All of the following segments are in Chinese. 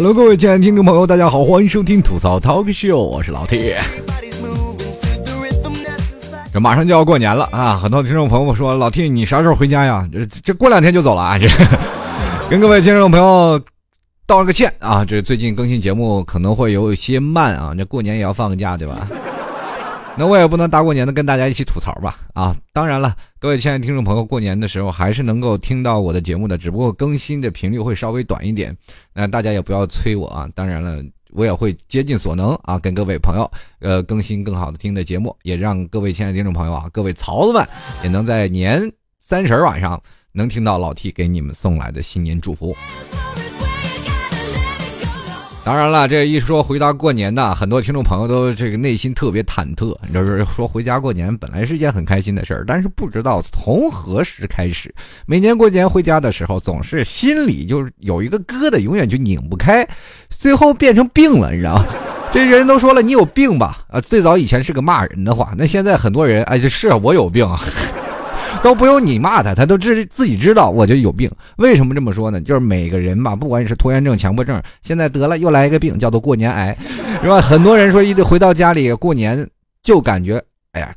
Hello，各位亲爱的听众朋友，大家好，欢迎收听吐槽 Talk Show，我是老 T。这马上就要过年了啊，很多听众朋友说，老 T 你啥时候回家呀？这这过两天就走了啊，这跟各位听众朋友道了个歉啊，这最近更新节目可能会有一些慢啊，这过年也要放个假对吧？那我也不能大过年的跟大家一起吐槽吧啊！当然了，各位亲爱的听众朋友，过年的时候还是能够听到我的节目的，只不过更新的频率会稍微短一点。那大家也不要催我啊！当然了，我也会竭尽所能啊，跟各位朋友呃更新更好的听的节目，也让各位亲爱的听众朋友啊，各位曹子们也能在年三十晚上能听到老 T 给你们送来的新年祝福。当然了，这一说回到过年呢，很多听众朋友都这个内心特别忐忑。就是说回家过年本来是一件很开心的事儿，但是不知道从何时开始，每年过年回家的时候，总是心里就是有一个疙瘩，永远就拧不开，最后变成病了，你知道吗？这人都说了，你有病吧？啊，最早以前是个骂人的话，那现在很多人哎，是我有病。都不用你骂他，他都知自己知道我就有病。为什么这么说呢？就是每个人吧，不管你是拖延症、强迫症，现在得了又来一个病，叫做过年癌，是吧？很多人说一回到家里过年就感觉，哎呀，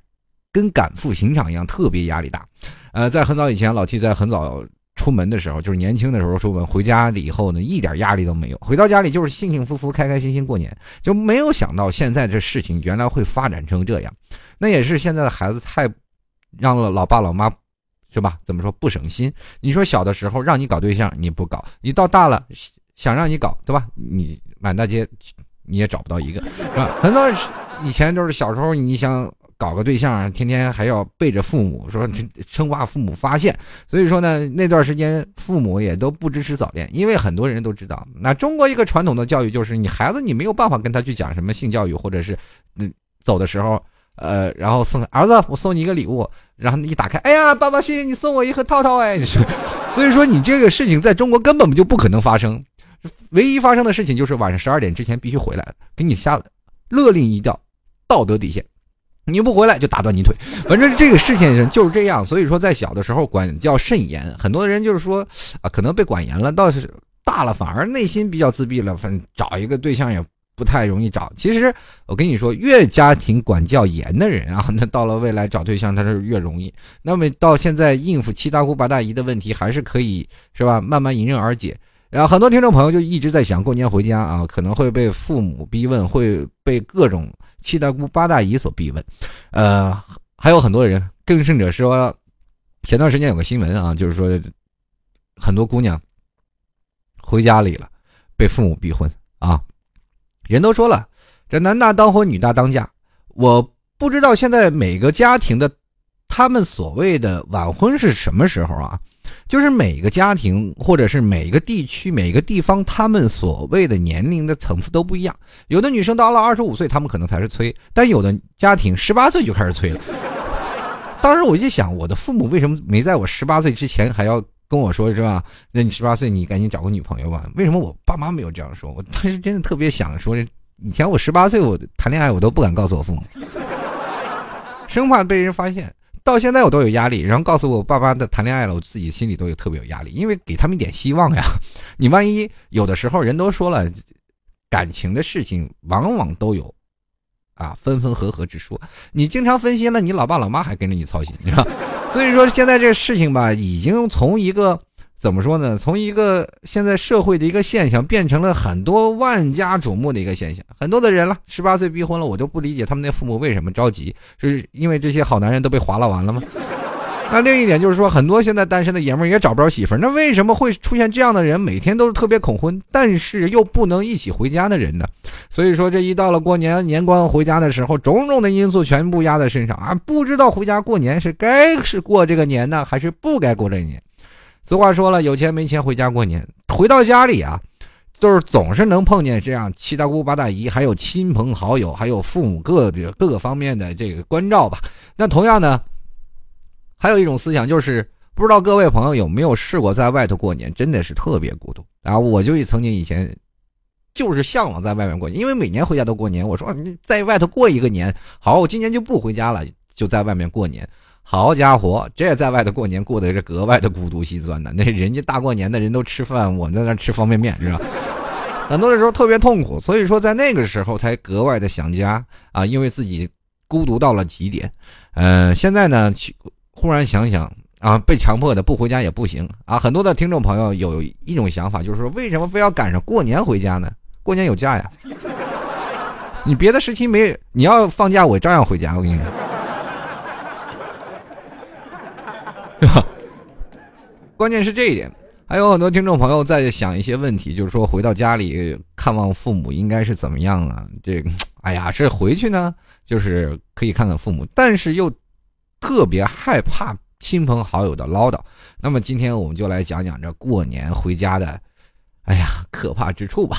跟赶赴刑场一样，特别压力大。呃，在很早以前，老 T 在很早出门的时候，就是年轻的时候出门，回家里以后呢，一点压力都没有，回到家里就是幸幸福福、开开心心过年，就没有想到现在这事情原来会发展成这样。那也是现在的孩子太。让了老爸老妈，是吧？怎么说不省心？你说小的时候让你搞对象你不搞，你到大了想让你搞，对吧？你满大街你也找不到一个，是吧？很多以前都是小时候你想搞个对象，天天还要背着父母说，生怕父母发现。所以说呢，那段时间父母也都不支持早恋，因为很多人都知道，那中国一个传统的教育就是你孩子你没有办法跟他去讲什么性教育，或者是嗯走的时候。呃，然后送儿子，我送你一个礼物，然后一打开，哎呀，爸爸，谢谢你送我一盒套套，哎，所以说你这个事情在中国根本就不可能发生，唯一发生的事情就是晚上十二点之前必须回来，给你下勒令一道道德底线，你不回来就打断你腿，反正这个事情就是这样，所以说在小的时候管教甚严，很多人就是说啊，可能被管严了，倒是大了反而内心比较自闭了，反正找一个对象也。不太容易找。其实我跟你说，越家庭管教严的人啊，那到了未来找对象他是越容易。那么到现在应付七大姑八大姨的问题，还是可以是吧？慢慢迎刃而解。然后很多听众朋友就一直在想，过年回家啊，可能会被父母逼问，会被各种七大姑八大姨所逼问。呃，还有很多人，更甚者说，前段时间有个新闻啊，就是说很多姑娘回家里了，被父母逼婚啊。人都说了，这男大当婚，女大当嫁。我不知道现在每个家庭的，他们所谓的晚婚是什么时候啊？就是每个家庭或者是每个地区、每个地方，他们所谓的年龄的层次都不一样。有的女生到了二十五岁，他们可能才是催；但有的家庭十八岁就开始催了。当时我就想，我的父母为什么没在我十八岁之前还要？跟我说是吧？那你十八岁，你赶紧找个女朋友吧。为什么我爸妈没有这样说？我当时真的特别想说，以前我十八岁，我谈恋爱我都不敢告诉我父母，生怕被人发现。到现在我都有压力，然后告诉我爸妈的谈恋爱了，我自己心里都有特别有压力，因为给他们一点希望呀。你万一有的时候人都说了，感情的事情往往都有啊分分合合之说。你经常分心了，你老爸老妈还跟着你操心，你知道。所以说，现在这事情吧，已经从一个怎么说呢？从一个现在社会的一个现象，变成了很多万家瞩目的一个现象。很多的人了，十八岁逼婚了，我就不理解他们那父母为什么着急，是因为这些好男人都被划拉完了吗？那另一点就是说，很多现在单身的爷们儿也找不着媳妇儿，那为什么会出现这样的人？每天都是特别恐婚，但是又不能一起回家的人呢？所以说，这一到了过年年关回家的时候，种种的因素全部压在身上啊，不知道回家过年是该是过这个年呢，还是不该过这个年。俗话说了，有钱没钱回家过年，回到家里啊，就是总是能碰见这样七大姑八大姨，还有亲朋好友，还有父母各的各个方面的这个关照吧。那同样呢。还有一种思想就是，不知道各位朋友有没有试过在外头过年，真的是特别孤独啊！我就曾经以前就是向往在外面过年，因为每年回家都过年。我说你在外头过一个年，好，我今年就不回家了，就在外面过年。好家伙，这在外头过年过得是格外的孤独心酸的。那人家大过年的人都吃饭，我在那吃方便面，是吧？很多的时候特别痛苦，所以说在那个时候才格外的想家啊，因为自己孤独到了极点。呃，现在呢，忽然想想啊，被强迫的不回家也不行啊。很多的听众朋友有一种想法，就是说为什么非要赶上过年回家呢？过年有假呀，你别的时期没，你要放假我照样回家，我跟你说，是吧？关键是这一点。还有很多听众朋友在想一些问题，就是说回到家里看望父母应该是怎么样啊？这，哎呀，是回去呢，就是可以看看父母，但是又特别害怕亲朋好友的唠叨。那么今天我们就来讲讲这过年回家的，哎呀，可怕之处吧。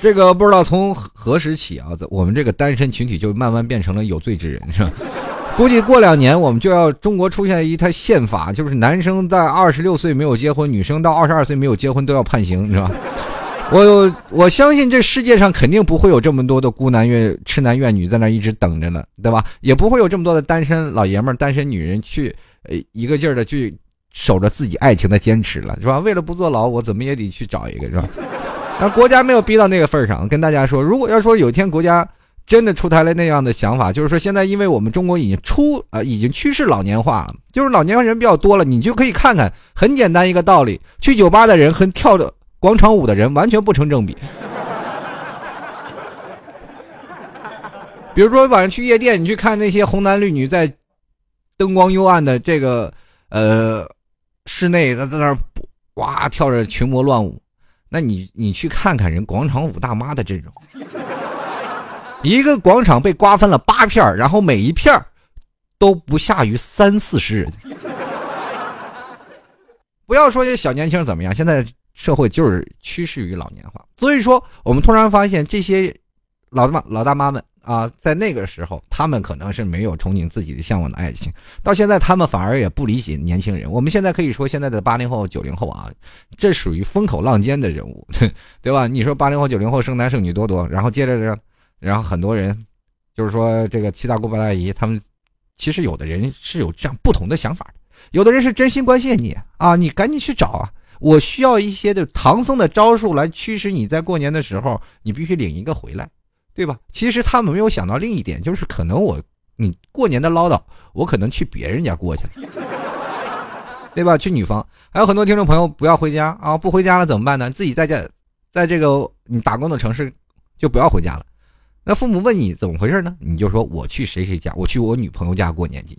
这个不知道从何时起啊，我们这个单身群体就慢慢变成了有罪之人，是吧？估计过两年我们就要中国出现一套宪法，就是男生在二十六岁没有结婚，女生到二十二岁没有结婚都要判刑，是吧？我我相信这世界上肯定不会有这么多的孤男怨痴男怨女在那一直等着呢，对吧？也不会有这么多的单身老爷们、单身女人去呃一个劲儿的去守着自己爱情的坚持了，是吧？为了不坐牢，我怎么也得去找一个，是吧？那国家没有逼到那个份上，跟大家说，如果要说有一天国家。真的出台了那样的想法，就是说现在因为我们中国已经出啊，已经趋势老年化了，就是老年人比较多了，你就可以看看，很简单一个道理，去酒吧的人和跳着广场舞的人完全不成正比。比如说晚上去夜店，你去看那些红男绿女在灯光幽暗的这个呃室内，在在那儿哇跳着群魔乱舞，那你你去看看人广场舞大妈的这种。一个广场被瓜分了八片然后每一片都不下于三四十人。不要说这小年轻怎么样，现在社会就是趋势于老年化。所以说，我们突然发现这些老大妈、老大妈们啊，在那个时候，他们可能是没有憧憬自己的向往的爱情，到现在他们反而也不理解年轻人。我们现在可以说，现在的八零后、九零后啊，这属于风口浪尖的人物，对吧？你说八零后、九零后生男生女多多，然后接着这。然后很多人，就是说这个七大姑八大姨，他们其实有的人是有这样不同的想法有的人是真心关心你啊，你赶紧去找啊！我需要一些的唐僧的招数来驱使你在过年的时候，你必须领一个回来，对吧？其实他们没有想到另一点，就是可能我你过年的唠叨，我可能去别人家过去了，对吧？去女方，还有很多听众朋友不要回家啊，不回家了怎么办呢？自己在家，在这个你打工的城市就不要回家了。那父母问你怎么回事呢？你就说我去谁谁家，我去我女朋友家过年，去，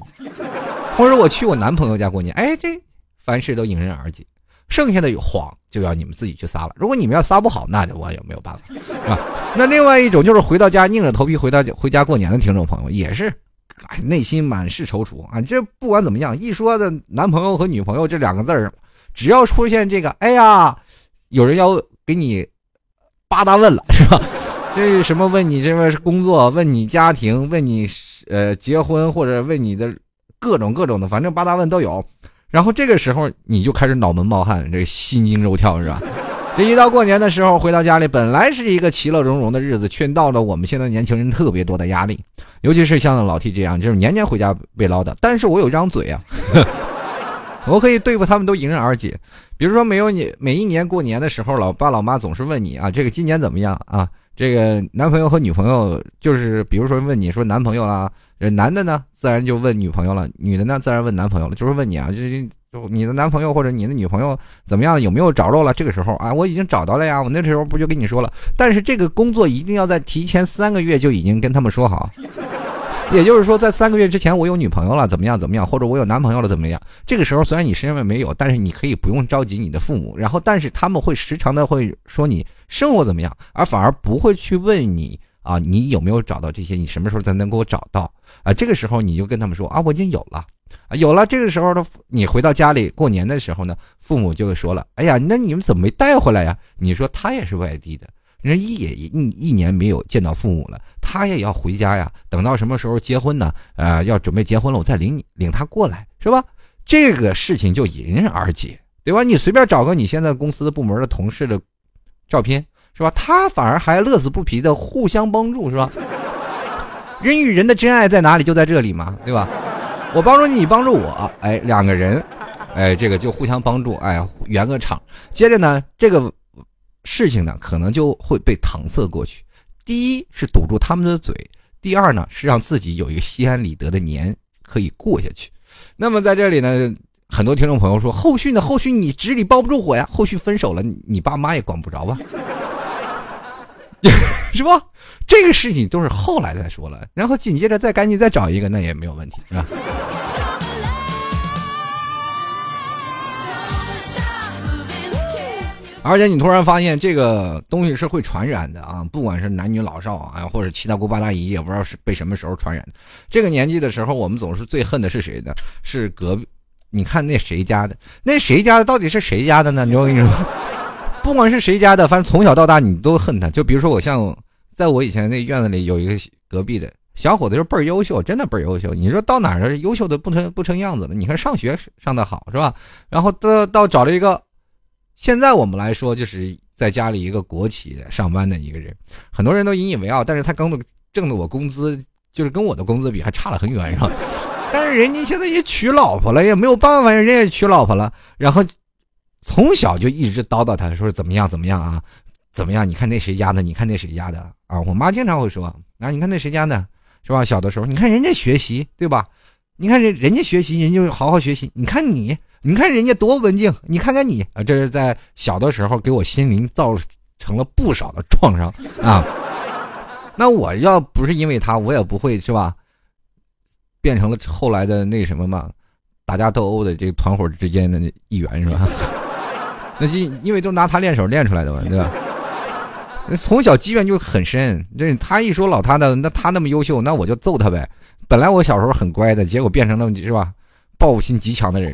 或者我去我男朋友家过年。哎，这凡事都迎刃而解。剩下的谎就要你们自己去撒了。如果你们要撒不好，那就我也没有办法，是吧？那另外一种就是回到家硬着头皮回到回家过年的听众朋友，也是，哎，内心满是踌躇啊。这不管怎么样，一说的男朋友和女朋友这两个字儿，只要出现这个，哎呀，有人要给你八大问了，是吧？这什么？问你这边是工作，问你家庭，问你呃结婚，或者问你的各种各种的，反正八大问都有。然后这个时候你就开始脑门冒汗，这个心惊肉跳是吧？这一到过年的时候，回到家里本来是一个其乐融融的日子，却到了我们现在年轻人特别多的压力。尤其是像老 T 这样，就是年年回家被唠叨。但是我有一张嘴啊，我可以对付他们都迎刃而解。比如说，没有你每一年过年的时候，老爸老妈总是问你啊，这个今年怎么样啊？这个男朋友和女朋友，就是比如说问你说男朋友啊，男的呢自然就问女朋友了，女的呢自然问男朋友了，就是问你啊，就是就你的男朋友或者你的女朋友怎么样，有没有着落了？这个时候啊，我已经找到了呀，我那时候不就跟你说了？但是这个工作一定要在提前三个月就已经跟他们说好。也就是说，在三个月之前，我有女朋友了，怎么样？怎么样？或者我有男朋友了，怎么样？这个时候，虽然你身上没有，但是你可以不用着急你的父母。然后，但是他们会时常的会说你生活怎么样，而反而不会去问你啊，你有没有找到这些？你什么时候才能给我找到啊？这个时候你就跟他们说啊，我已经有了，啊，有了。这个时候的你回到家里过年的时候呢，父母就会说了，哎呀，那你们怎么没带回来呀？你说他也是外地的。人一也一一年没有见到父母了，他也要回家呀。等到什么时候结婚呢？呃，要准备结婚了，我再领你领他过来，是吧？这个事情就迎刃而解，对吧？你随便找个你现在公司的部门的同事的照片，是吧？他反而还乐此不疲的互相帮助，是吧？人与人的真爱在哪里？就在这里嘛，对吧？我帮助你，你帮助我，哎，两个人哎，这个就互相帮助，哎，圆个场。接着呢，这个事情呢，可能就会被搪塞过去。第一是堵住他们的嘴，第二呢是让自己有一个心安理得的年可以过下去。那么在这里呢，很多听众朋友说，后续呢？后续你纸里包不住火呀，后续分手了，你爸妈也管不着吧？是吧？这个事情都是后来再说了，然后紧接着再赶紧再找一个，那也没有问题，是吧？而且你突然发现这个东西是会传染的啊！不管是男女老少啊，或者七大姑八大姨，也不知道是被什么时候传染的。这个年纪的时候，我们总是最恨的是谁呢？是隔壁。你看那谁家的？那谁家的到底是谁家的呢？你知道我跟你说，不管是谁家的，反正从小到大你都恨他。就比如说我像，在我以前那院子里有一个隔壁的小伙子，就倍儿优秀，真的倍儿优秀。你说到哪儿优秀的不成不成样子了？你看上学上的好是吧？然后到到找了一个。现在我们来说，就是在家里一个国企上班的一个人，很多人都引以为傲，但是他刚的挣的我工资，就是跟我的工资比还差了很远，是吧？但是人家现在也娶老婆了，也没有办法，人家也娶老婆了，然后从小就一直叨叨他说怎么样怎么样啊，怎么样？你看那谁家的？你看那谁家的啊？我妈经常会说啊，你看那谁家的，是吧？小的时候，你看人家学习，对吧？你看人人家学习，人家好好学习，你看你。你看人家多文静，你看看你啊，这是在小的时候给我心灵造成了不少的创伤 啊。那我要不是因为他，我也不会是吧？变成了后来的那什么嘛，打架斗殴的这个团伙之间的一员是吧？那就因为都拿他练手练出来的嘛，对吧？从小积怨就很深，这他一说老他的，那他那么优秀，那我就揍他呗。本来我小时候很乖的，结果变成了是吧？报复心极强的人，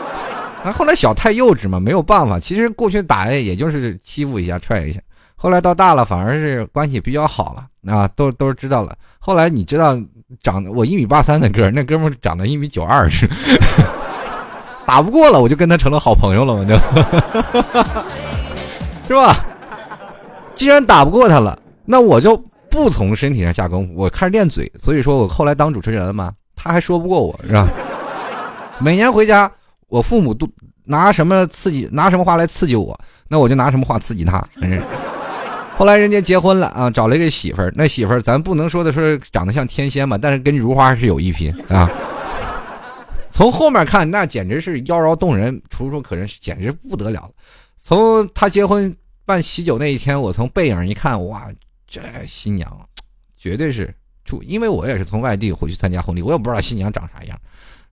那后来小太幼稚嘛，没有办法。其实过去打也就是欺负一下、踹一下。后来到大了，反而是关系比较好了啊，都都知道了。后来你知道，长我一米八三的个儿那哥们长得一米九二，是 打不过了，我就跟他成了好朋友了嘛，就，是吧？既然打不过他了，那我就不从身体上下功夫，我开始练嘴。所以说我后来当主持人了嘛，他还说不过我，是吧？每年回家，我父母都拿什么刺激，拿什么话来刺激我，那我就拿什么话刺激他。后来人家结婚了啊，找了一个媳妇儿，那媳妇儿咱不能说的说长得像天仙嘛，但是跟如花是有一拼啊。从后面看，那简直是妖娆动人，楚楚可人，简直不得了。从他结婚办喜酒那一天，我从背影一看，哇，这新娘绝对是处，因为我也是从外地回去参加婚礼，我也不知道新娘长啥样。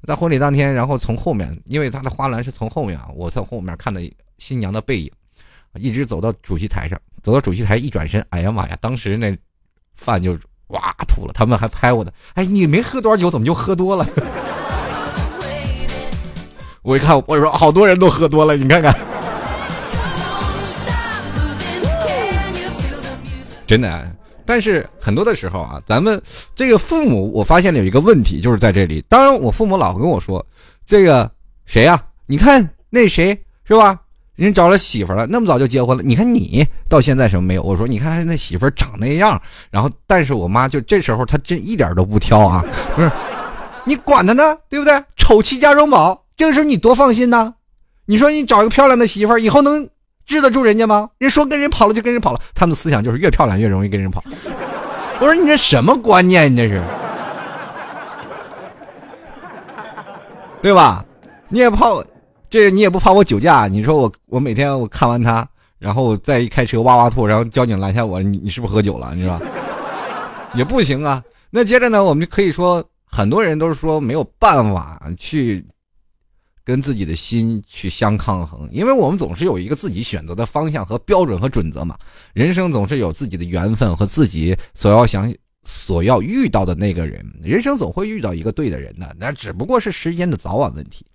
在婚礼当天，然后从后面，因为他的花篮是从后面啊，我在后面看到新娘的背影，一直走到主席台上，走到主席台一转身，哎呀妈呀，当时那饭就哇吐了，他们还拍我的，哎，你没喝多少酒，怎么就喝多了？我一看，我说好多人都喝多了，你看看，真的。但是很多的时候啊，咱们这个父母，我发现了有一个问题，就是在这里。当然，我父母老跟我说，这个谁呀？你看那谁是吧？人找了媳妇了，那么早就结婚了。你看你到现在什么没有？我说你看他那媳妇长那样。然后，但是我妈就这时候她真一点都不挑啊，不是？你管他呢，对不对？丑妻家中宝，这个时候你多放心呐。你说你找一个漂亮的媳妇儿，以后能。治得住人家吗？人说跟人跑了就跟人跑了，他们的思想就是越漂亮越容易跟人跑。我说你这什么观念？你这是，对吧？你也怕，这你也不怕我酒驾？你说我我每天我看完他，然后再一开车哇哇吐，然后交警拦下我，你你是不是喝酒了？你说也不行啊。那接着呢，我们就可以说，很多人都是说没有办法去。跟自己的心去相抗衡，因为我们总是有一个自己选择的方向和标准和准则嘛。人生总是有自己的缘分和自己所要想、所要遇到的那个人。人生总会遇到一个对的人的，那只不过是时间的早晚问题。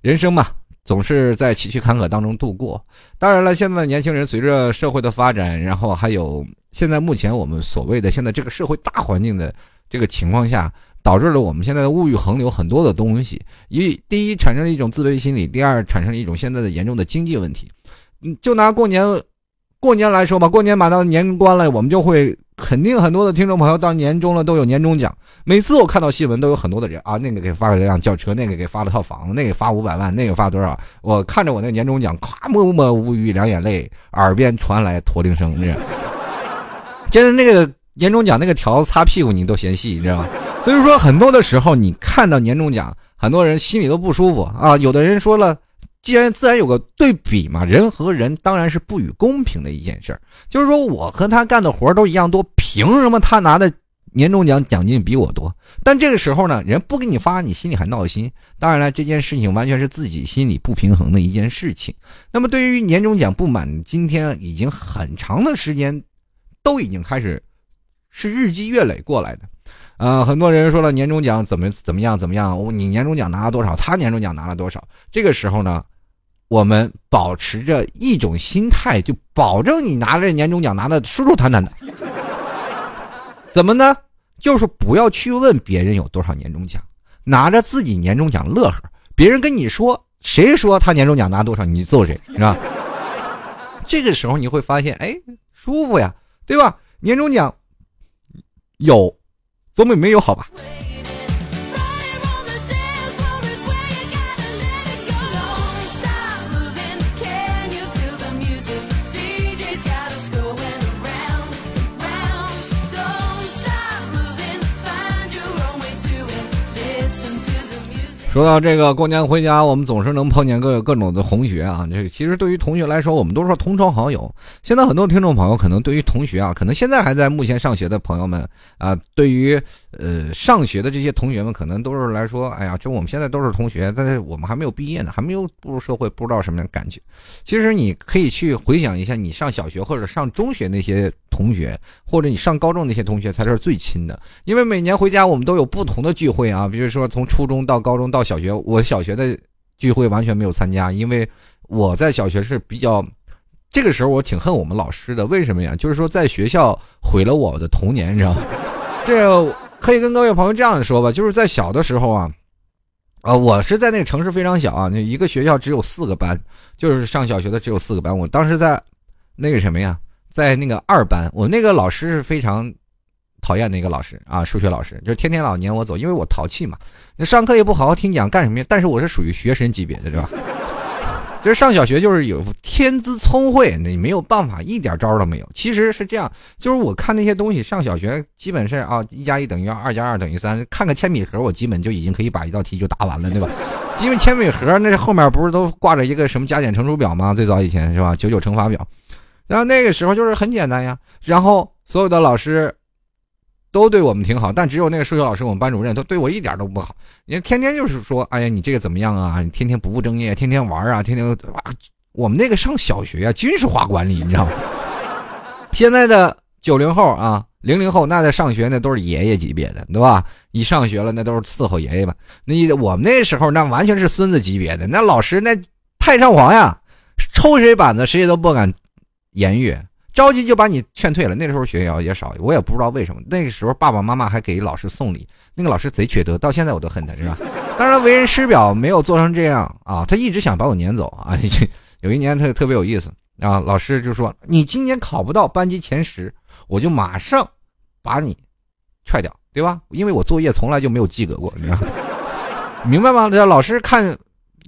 人生嘛，总是在崎岖坎坷当中度过。当然了，现在的年轻人随着社会的发展，然后还有现在目前我们所谓的现在这个社会大环境的这个情况下。导致了我们现在的物欲横流，很多的东西，一第一产生了一种自卑心理，第二产生了一种现在的严重的经济问题。嗯，就拿过年过年来说吧，过年马到年关了，我们就会肯定很多的听众朋友到年终了都有年终奖。每次我看到新闻，都有很多的人啊，那个给发了辆轿车，那个给发了套房子，那个发五百万，那个发多少？我看着我那年终奖，咵，默默无语两眼泪，耳边传来驼铃声，你知道？真的那个年终奖那个条子擦屁股你都嫌细，你知道吗？所以说很多的时候你看到年终奖，很多人心里都不舒服啊。有的人说了。既然自然有个对比嘛，人和人当然是不予公平的一件事儿。就是说我和他干的活都一样多，凭什么他拿的年终奖奖金比我多？但这个时候呢，人不给你发，你心里还闹心。当然了，这件事情完全是自己心里不平衡的一件事情。那么对于年终奖不满，今天已经很长的时间，都已经开始是日积月累过来的。呃，很多人说了年终奖怎么怎么样怎么样，你年终奖拿了多少？他年终奖拿了多少？这个时候呢？我们保持着一种心态，就保证你拿着年终奖拿的舒舒坦坦的。怎么呢？就是不要去问别人有多少年终奖，拿着自己年终奖乐呵。别人跟你说，谁说他年终奖拿多少，你就揍谁，是吧？这个时候你会发现，哎，舒服呀，对吧？年终奖有，总比没有好吧？说到这个过年回家，我们总是能碰见各各种的同学啊。这其实对于同学来说，我们都是同窗好友。现在很多听众朋友可能对于同学啊，可能现在还在目前上学的朋友们啊，对于呃上学的这些同学们，可能都是来说，哎呀，就我们现在都是同学，但是我们还没有毕业呢，还没有步入社会，不知道什么样的感觉。其实你可以去回想一下，你上小学或者上中学那些。同学，或者你上高中那些同学才是最亲的，因为每年回家我们都有不同的聚会啊。比如说从初中到高中到小学，我小学的聚会完全没有参加，因为我在小学是比较，这个时候我挺恨我们老师的。为什么呀？就是说在学校毁了我的童年，你知道吗？这可以跟各位朋友这样说吧，就是在小的时候啊，啊，我是在那个城市非常小啊，那一个学校只有四个班，就是上小学的只有四个班。我当时在那个什么呀？在那个二班，我那个老师是非常讨厌的一个老师啊，数学老师，就是天天老撵我走，因为我淘气嘛。那上课也不好好听讲，干什么呀？但是我是属于学神级别的，对吧？就是上小学就是有天资聪慧，你没有办法，一点招都没有。其实是这样，就是我看那些东西，上小学基本是啊，一加一等于二，二加二等于三。看个铅笔盒，我基本就已经可以把一道题就答完了，对吧？因为铅笔盒那后面不是都挂着一个什么加减乘除表吗？最早以前是吧？九九乘法表。然后那个时候就是很简单呀，然后所有的老师都对我们挺好，但只有那个数学老师，我们班主任，他对我一点都不好。你天天就是说，哎呀，你这个怎么样啊？你天天不务正业，天天玩啊，天天啊。我们那个上小学啊，军事化管理，你知道吗？现在的九零后啊，零零后，那在上学那都是爷爷级别的，对吧？一上学了，那都是伺候爷爷吧。那我们那时候那完全是孙子级别的，那老师那太上皇呀，抽谁板子谁也都不敢。言语着急就把你劝退了。那时候学校也少，我也不知道为什么。那个时候爸爸妈妈还给老师送礼，那个老师贼缺德，到现在我都恨他，是吧？当然为人师表没有做成这样啊，他一直想把我撵走啊。有一年他特别有意思啊，老师就说：“你今年考不到班级前十，我就马上把你踹掉，对吧？因为我作业从来就没有及格过，你知道，明白吗？这老师看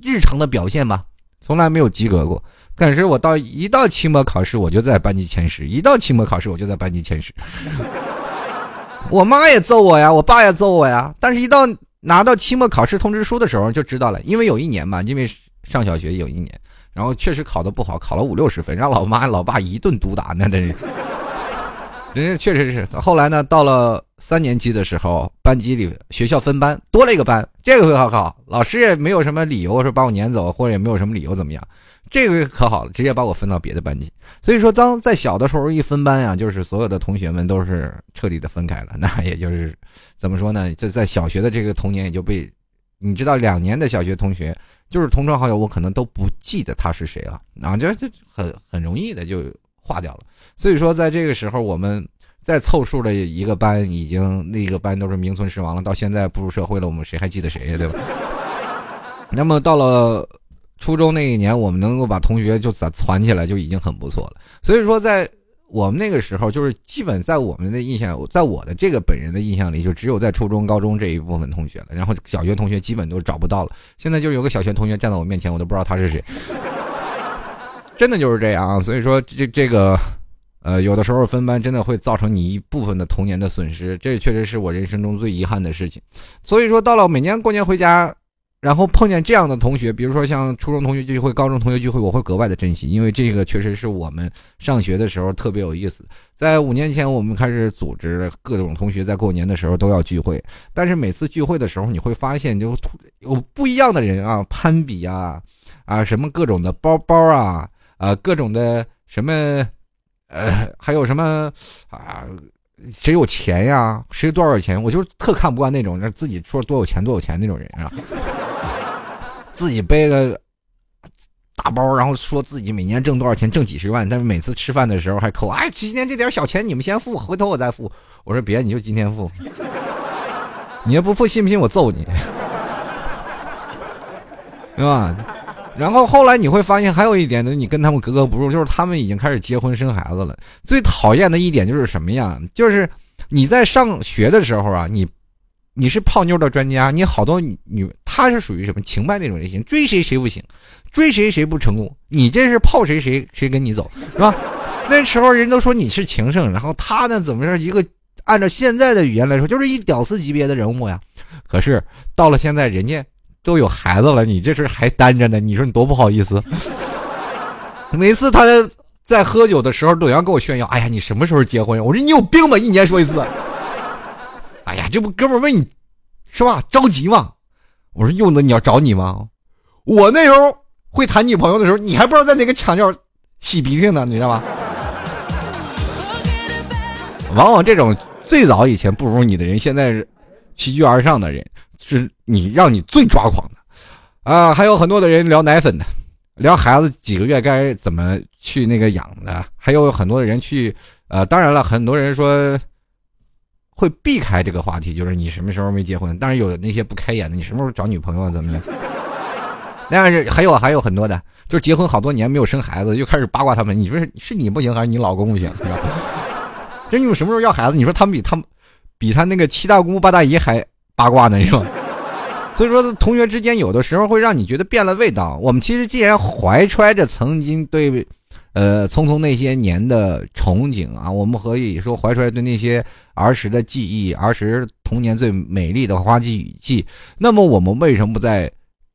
日常的表现吧，从来没有及格过。”但是我到一到期末考试，我就在班级前十；一到期末考试，我就在班级前十。我妈也揍我呀，我爸也揍我呀。但是，一到拿到期末考试通知书的时候，就知道了。因为有一年嘛，因为上小学有一年，然后确实考的不好，考了五六十分，让老妈老爸一顿毒打，那真是。人家确实是。后来呢，到了三年级的时候，班级里学校分班，多了一个班，这个可好，老师也没有什么理由说把我撵走，或者也没有什么理由怎么样。这个可好了，直接把我分到别的班级。所以说，当在小的时候一分班呀，就是所有的同学们都是彻底的分开了。那也就是怎么说呢？就在小学的这个童年也就被，你知道，两年的小学同学就是同窗好友，我可能都不记得他是谁了啊，就就很很容易的就化掉了。所以说，在这个时候，我们再凑数的一个班，已经那个班都是名存实亡了。到现在步入社会了，我们谁还记得谁呀？对吧？那么到了。初中那一年，我们能够把同学就攒攒起来，就已经很不错了。所以说，在我们那个时候，就是基本在我们的印象，在我的这个本人的印象里，就只有在初中、高中这一部分同学了。然后小学同学基本都找不到了。现在就有个小学同学站在我面前，我都不知道他是谁。真的就是这样啊！所以说，这这个，呃，有的时候分班真的会造成你一部分的童年的损失，这确实是我人生中最遗憾的事情。所以说，到了每年过年回家。然后碰见这样的同学，比如说像初中同学聚会、高中同学聚会，我会格外的珍惜，因为这个确实是我们上学的时候特别有意思。在五年前，我们开始组织各种同学在过年的时候都要聚会，但是每次聚会的时候，你会发现就有不一样的人啊，攀比啊，啊什么各种的包包啊，啊各种的什么，呃还有什么啊。谁有钱呀？谁多少钱？我就特看不惯那种，自己说多有钱多有钱那种人啊。自己背个大包，然后说自己每年挣多少钱，挣几十万，但是每次吃饭的时候还扣。哎，今天这点小钱你们先付，回头我再付。我说别，你就今天付。你要不付，信不信我揍你？对吧？然后后来你会发现，还有一点呢，你跟他们格格不入，就是他们已经开始结婚生孩子了。最讨厌的一点就是什么呀？就是你在上学的时候啊，你你是泡妞的专家，你好多女，她是属于什么情败那种类型，追谁谁不行，追谁谁不成功，你这是泡谁谁谁跟你走，是吧？那时候人都说你是情圣，然后他呢怎么着一个按照现在的语言来说，就是一屌丝级别的人物呀。可是到了现在，人家。都有孩子了，你这是还单着呢？你说你多不好意思。每次他在喝酒的时候，都要跟我炫耀：“哎呀，你什么时候结婚？”我说：“你有病吧？一年说一次。”哎呀，这不哥们问你，是吧？着急吗？我说：“用的你要找你吗？我那时候会谈女朋友的时候，你还不知道在哪个墙角洗鼻涕呢，你知道吗？” 往往这种最早以前不如你的人，现在是齐聚而上的人。是你让你最抓狂的，啊，还有很多的人聊奶粉的，聊孩子几个月该怎么去那个养的，还有很多的人去，呃，当然了，很多人说会避开这个话题，就是你什么时候没结婚？当然有那些不开眼的，你什么时候找女朋友怎么的？那是还有还有很多的，就是结婚好多年没有生孩子，就开始八卦他们。你说是你不行还是你老公不行？是吧？这你们什么时候要孩子？你说他们比他们比他那个七大姑八大姨还？八卦呢是吧？所以说，同学之间有的时候会让你觉得变了味道。我们其实既然怀揣着曾经对，呃，匆匆那些年的憧憬啊，我们可以说怀揣对那些儿时的记忆，儿时童年最美丽的花季雨季。那么，我们为什么不在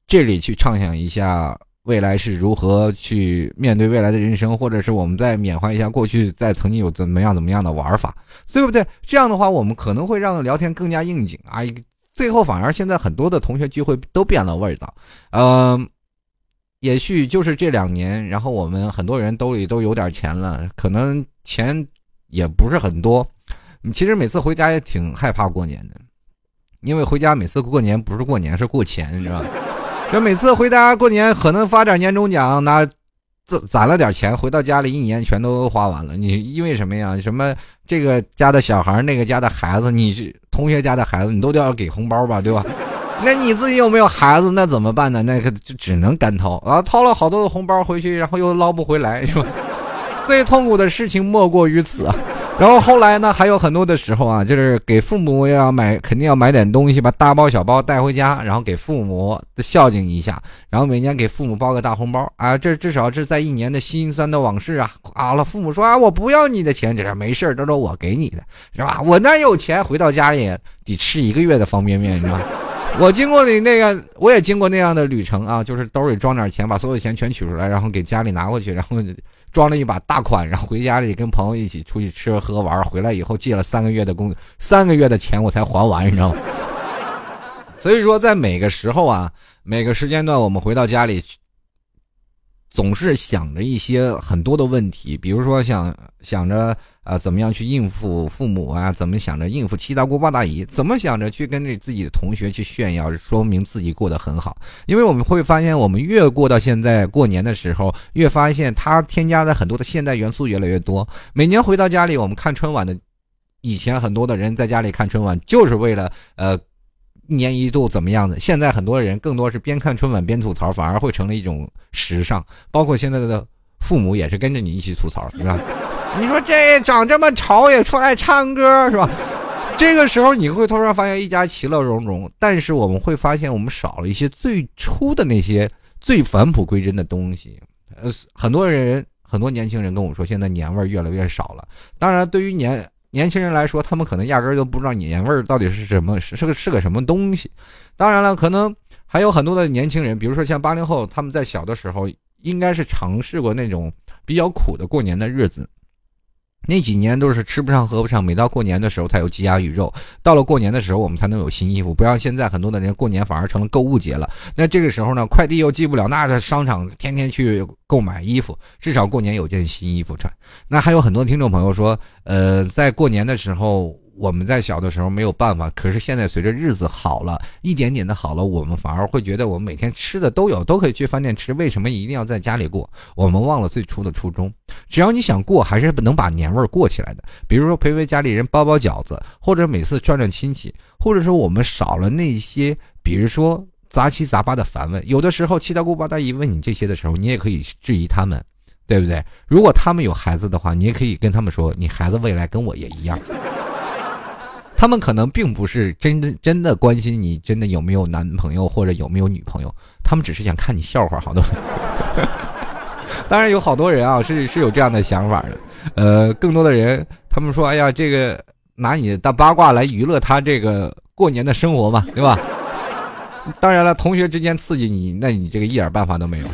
这里去畅想一下未来是如何去面对未来的人生，或者是我们再缅怀一下过去在曾经有怎么样怎么样的玩法，对不对？这样的话，我们可能会让聊天更加应景啊。最后反而现在很多的同学聚会都变了味道，嗯，也许就是这两年，然后我们很多人兜里都有点钱了，可能钱也不是很多。你其实每次回家也挺害怕过年的，因为回家每次过年不是过年是过钱，你知道吧？就每次回家过年，可能发点年终奖拿。攒攒了点钱，回到家里一年全都花完了。你因为什么呀？什么这个家的小孩，那个家的孩子，你是同学家的孩子，你都都要给红包吧，对吧？那你自己又没有孩子？那怎么办呢？那个就只能干掏啊，掏了好多的红包回去，然后又捞不回来，是吧？最痛苦的事情莫过于此。然后后来呢，还有很多的时候啊，就是给父母要买，肯定要买点东西吧，大包小包带回家，然后给父母孝敬一下，然后每年给父母包个大红包啊，这至少是在一年的心酸的往事啊。好了，父母说啊，我不要你的钱，这是没事这都是我给你的，是吧？我哪有钱？回到家里得吃一个月的方便面，你知道吗？我经过你那个，我也经过那样的旅程啊，就是兜里装点钱，把所有钱全取出来，然后给家里拿过去，然后。装了一把大款，然后回家里跟朋友一起出去吃喝玩，回来以后借了三个月的工，三个月的钱我才还完，你知道吗？所以说，在每个时候啊，每个时间段，我们回到家里。总是想着一些很多的问题，比如说想想着啊，怎么样去应付父母啊？怎么想着应付七大姑八大姨？怎么想着去跟着自己的同学去炫耀，说明自己过得很好？因为我们会发现，我们越过到现在过年的时候，越发现它添加的很多的现代元素越来越多。每年回到家里，我们看春晚的，以前很多的人在家里看春晚，就是为了呃。一年一度怎么样的？现在很多人更多是边看春晚边吐槽，反而会成了一种时尚。包括现在的父母也是跟着你一起吐槽，是吧？你说这长这么丑也出来唱歌，是吧？这个时候你会突然发现一家其乐融融，但是我们会发现我们少了一些最初的那些最返璞归真的东西。呃，很多人很多年轻人跟我说，现在年味儿越来越少了。当然，对于年年轻人来说，他们可能压根儿都不知道年味儿到底是什么，是个是个什么东西。当然了，可能还有很多的年轻人，比如说像八零后，他们在小的时候应该是尝试过那种比较苦的过年的日子。那几年都是吃不上喝不上，每到过年的时候才有鸡鸭鱼肉，到了过年的时候我们才能有新衣服。不像现在很多的人过年反而成了购物节了。那这个时候呢，快递又寄不了，那这商场天天去购买衣服，至少过年有件新衣服穿。那还有很多听众朋友说，呃，在过年的时候。我们在小的时候没有办法，可是现在随着日子好了，一点点的好了，我们反而会觉得我们每天吃的都有，都可以去饭店吃，为什么一定要在家里过？我们忘了最初的初衷。只要你想过，还是能把年味儿过起来的。比如说陪陪家里人包包饺子，或者每次转转亲戚，或者说我们少了那些，比如说杂七杂八的烦问。有的时候七大姑八大姨问你这些的时候，你也可以质疑他们，对不对？如果他们有孩子的话，你也可以跟他们说，你孩子未来跟我也一样。他们可能并不是真的真的关心你真的有没有男朋友或者有没有女朋友，他们只是想看你笑话，好多。当然有好多人啊是是有这样的想法的，呃，更多的人他们说，哎呀，这个拿你的八卦来娱乐他这个过年的生活嘛，对吧？当然了，同学之间刺激你，那你这个一点办法都没有。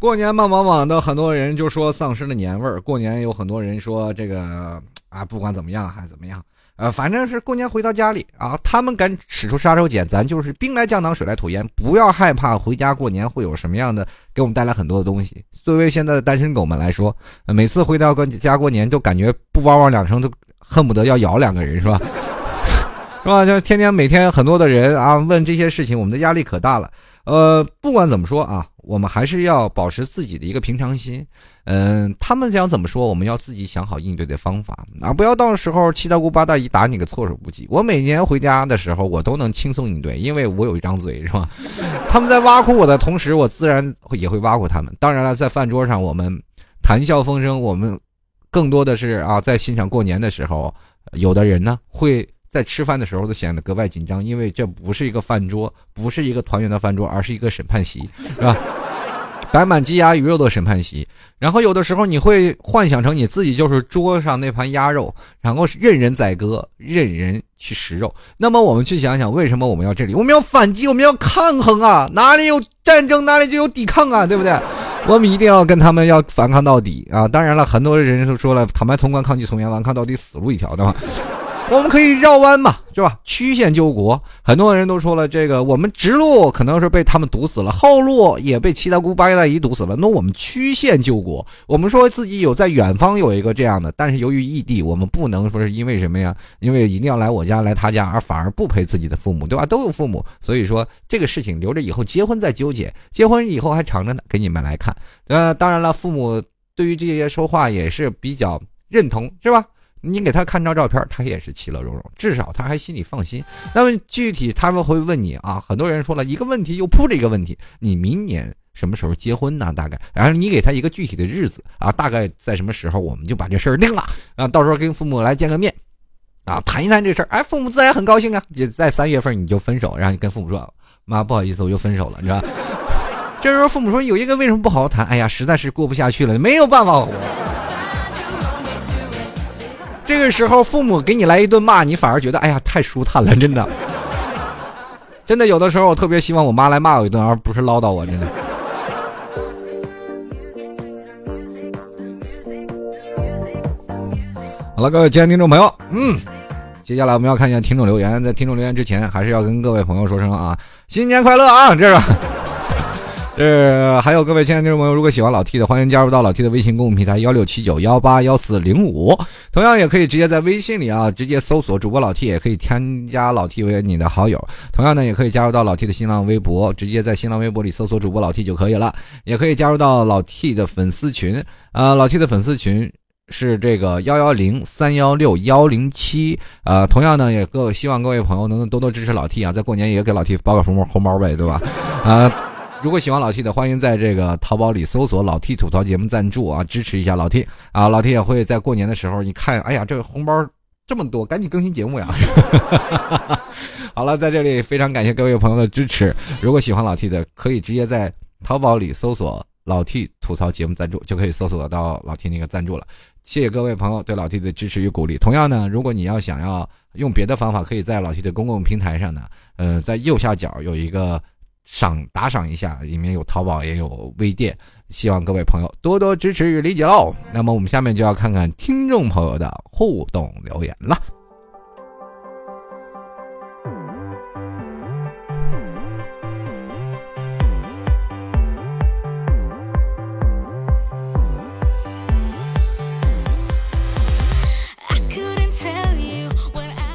过年嘛，往往的很多人就说丧失了年味儿。过年有很多人说这个啊，不管怎么样还怎么样，呃，反正是过年回到家里啊，他们敢使出杀手锏，咱就是兵来将挡，水来土掩，不要害怕回家过年会有什么样的给我们带来很多的东西。作为现在的单身狗们来说，每次回到家过年都感觉不汪汪两声都恨不得要咬两个人，是吧？是吧？就天天每天很多的人啊问这些事情，我们的压力可大了。呃，不管怎么说啊，我们还是要保持自己的一个平常心。嗯，他们想怎么说，我们要自己想好应对的方法啊，不要到时候七大姑八大姨打你个措手不及。我每年回家的时候，我都能轻松应对，因为我有一张嘴，是吧？他们在挖苦我的同时，我自然也会挖苦他们。当然了，在饭桌上，我们谈笑风生，我们更多的是啊，在欣赏过年的时候，有的人呢会。在吃饭的时候都显得格外紧张，因为这不是一个饭桌，不是一个团圆的饭桌，而是一个审判席，是吧？摆满鸡鸭鱼肉的审判席，然后有的时候你会幻想成你自己就是桌上那盘鸭肉，然后任人宰割，任人去食肉。那么我们去想想，为什么我们要这里？我们要反击，我们要抗衡啊！哪里有战争，哪里就有抵抗啊，对不对？我们一定要跟他们要反抗到底啊！当然了，很多人都说了，坦白从宽，抗拒从严，顽抗到底，死路一条，对吧？我们可以绕弯嘛，是吧？曲线救国，很多人都说了，这个我们直路可能是被他们堵死了，后路也被七大姑八大姨堵死了。那我们曲线救国，我们说自己有在远方有一个这样的，但是由于异地，我们不能说是因为什么呀？因为一定要来我家来他家，而反而不陪自己的父母，对吧？都有父母，所以说这个事情留着以后结婚再纠结，结婚以后还长着呢，给你们来看。呃，当然了，父母对于这些说话也是比较认同，是吧？你给他看张照片，他也是其乐融融，至少他还心里放心。那么具体他们会问你啊，很多人说了一个问题又铺着一个问题，你明年什么时候结婚呢？大概，然后你给他一个具体的日子啊，大概在什么时候我们就把这事儿定了啊，到时候跟父母来见个面，啊，谈一谈这事儿，哎，父母自然很高兴啊。就在三月份你就分手，然后你跟父母说，妈，不好意思，我就分手了，你知道？这时候父母说有一个为什么不好好谈？哎呀，实在是过不下去了，没有办法。这个时候，父母给你来一顿骂，你反而觉得哎呀太舒坦了，真的，真的有的时候我特别希望我妈来骂我一顿，而不是唠叨我，真的。好了，各位亲爱的听众朋友，嗯，接下来我们要看一下听众留言，在听众留言之前，还是要跟各位朋友说声啊，新年快乐啊，这是。是还有各位亲爱的听众朋友，如果喜欢老 T 的，欢迎加入到老 T 的微信公众平台幺六七九幺八幺四零五，同样也可以直接在微信里啊，直接搜索主播老 T，也可以添加老 T 为你的好友。同样呢，也可以加入到老 T 的新浪微博，直接在新浪微博里搜索主播老 T 就可以了。也可以加入到老 T 的粉丝群，呃，老 T 的粉丝群。是这个幺幺零三幺六幺零七，呃，同样呢，也各希望各位朋友能多多支持老 T 啊，在过年也给老 T 包个红包红包呗，对吧？啊，如果喜欢老 T 的，欢迎在这个淘宝里搜索“老 T 吐槽节目赞助”啊，支持一下老 T 啊，老 T 也会在过年的时候，你看，哎呀，这个红包这么多，赶紧更新节目呀！好了，在这里非常感谢各位朋友的支持，如果喜欢老 T 的，可以直接在淘宝里搜索。老 T 吐槽节目赞助就可以搜索到老 T 那个赞助了，谢谢各位朋友对老 T 的支持与鼓励。同样呢，如果你要想要用别的方法，可以在老 T 的公共平台上呢，呃，在右下角有一个赏打赏一下，里面有淘宝也有微店，希望各位朋友多多支持与理解喽。那么我们下面就要看看听众朋友的互动留言了。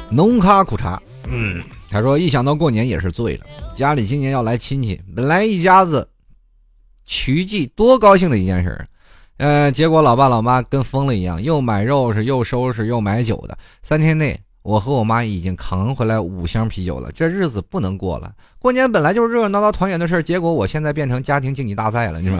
农咖苦茶，嗯，他说一想到过年也是醉了。家里今年要来亲戚，本来一家子齐聚多高兴的一件事儿，呃，结果老爸老妈跟疯了一样，又买肉是又收拾又买酒的。三天内，我和我妈已经扛回来五箱啤酒了，这日子不能过了。过年本来就是热热闹闹团圆的事儿，结果我现在变成家庭竞技大赛了，你说？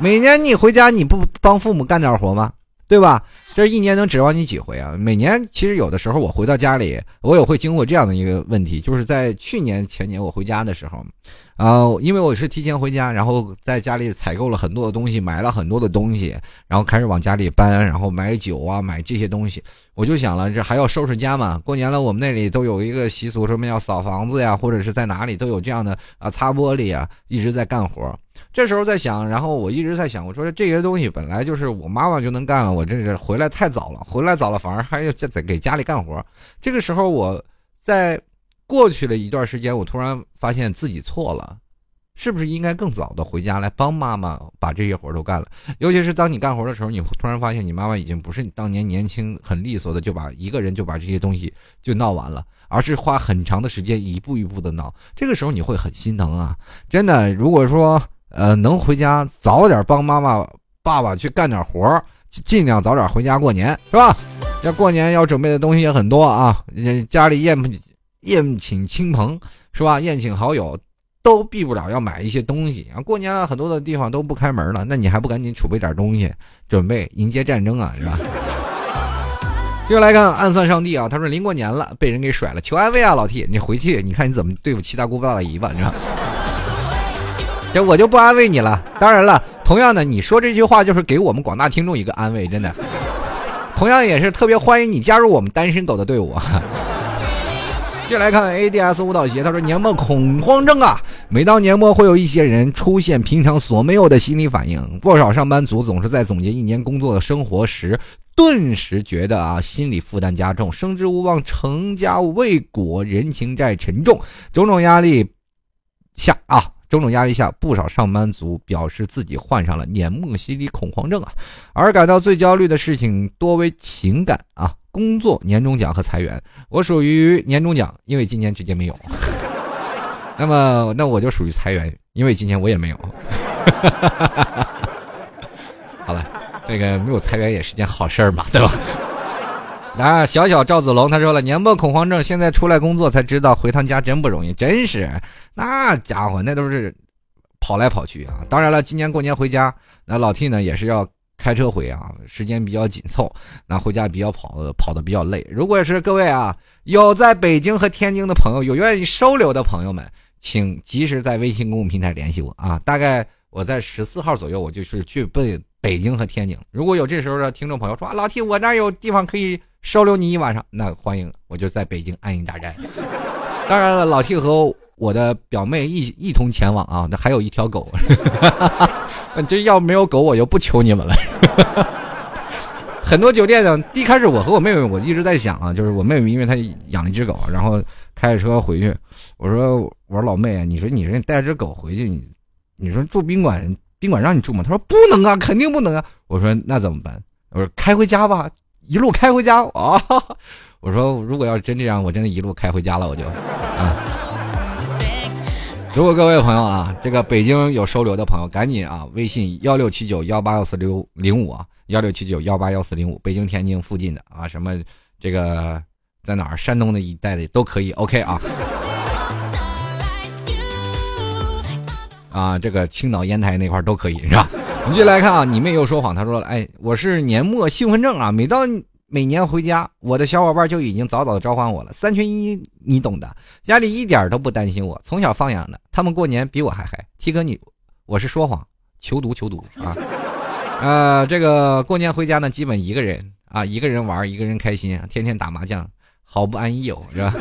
每年你回家你不帮父母干点活吗？对吧？这一年能指望你几回啊？每年其实有的时候我回到家里，我也会经过这样的一个问题，就是在去年前年我回家的时候，啊，因为我是提前回家，然后在家里采购了很多的东西，买了很多的东西，然后开始往家里搬，然后买酒啊，买这些东西，我就想了，这还要收拾家嘛？过年了，我们那里都有一个习俗，什么要扫房子呀，或者是在哪里都有这样的啊，擦玻璃啊，一直在干活。这时候在想，然后我一直在想，我说这些东西本来就是我妈妈就能干了，我这是回来太早了，回来早了反而还要在给家里干活。这个时候我在过去了一段时间，我突然发现自己错了。是不是应该更早的回家来帮妈妈把这些活都干了？尤其是当你干活的时候，你突然发现你妈妈已经不是当年年轻很利索的就把一个人就把这些东西就闹完了，而是花很长的时间一步一步的闹。这个时候你会很心疼啊！真的，如果说呃能回家早点帮妈妈爸爸去干点活儿，尽量早点回家过年，是吧？要过年要准备的东西也很多啊，家里宴宴请亲朋是吧？宴请好友。都避不了要买一些东西啊！过年了，很多的地方都不开门了，那你还不赶紧储备点东西，准备迎接战争啊，是吧？接着来看暗算上帝啊，他说临过年了，被人给甩了，求安慰啊，老 T，你回去你看你怎么对付七大姑八大姨吧，你知道？这我就不安慰你了。当然了，同样的，你说这句话就是给我们广大听众一个安慰，真的。同样也是特别欢迎你加入我们单身狗的队伍。接来看 A D S 舞蹈鞋，他说年末恐慌症啊，每到年末会有一些人出现平常所没有的心理反应，不少上班族总是在总结一年工作的生活时，顿时觉得啊心理负担加重，升职无望，成家未果，人情债沉重，种种压力下啊，种种压力下，不少上班族表示自己患上了年末心理恐慌症啊，而感到最焦虑的事情多为情感啊。工作年终奖和裁员，我属于年终奖，因为今年直接没有。那么，那我就属于裁员，因为今年我也没有。好了，这个没有裁员也是件好事儿嘛，对吧？啊，小小赵子龙他说了，年末恐慌症，现在出来工作才知道回趟家真不容易，真是那家伙那都是跑来跑去啊。当然了，今年过年回家，那老 T 呢也是要。开车回啊，时间比较紧凑，那回家比较跑，跑的比较累。如果是各位啊，有在北京和天津的朋友，有愿意收留的朋友们，请及时在微信公众平台联系我啊。大概我在十四号左右，我就是去奔北京和天津。如果有这时候的听众朋友说啊，老 T，我那有地方可以收留你一晚上，那欢迎，我就在北京安营扎寨。当然了，老 T 和我的表妹一一同前往啊，那还有一条狗。这要没有狗，我就不求你们了。很多酒店呢，一开始我和我妹妹，我一直在想啊，就是我妹妹，因为她养了一只狗，然后开着车回去。我说，我说老妹啊，你说你这带只狗回去，你你说住宾馆，宾馆让你住吗？他说不能啊，肯定不能啊。我说那怎么办？我说开回家吧，一路开回家啊。我说如果要是真这样，我真的一路开回家了，我就啊。如果各位朋友啊，这个北京有收留的朋友，赶紧啊，微信幺六七九幺八幺四六零五啊，幺六七九幺八幺四零五，北京、天津附近的啊，什么这个在哪儿，山东的一带的都可以，OK 啊。啊，这个青岛烟台那块都可以是吧？我们继续来看啊，你妹又说谎，他说了哎，我是年末兴奋症啊，每到。每年回家，我的小伙伴就已经早早的召唤我了。三缺一，你懂的。家里一点都不担心我，从小放养的，他们过年比我还嗨。T 哥，你我是说谎，求读求读啊！呃，这个过年回家呢，基本一个人啊，一个人玩，一个人开心，天天打麻将，好不安逸哦，是吧？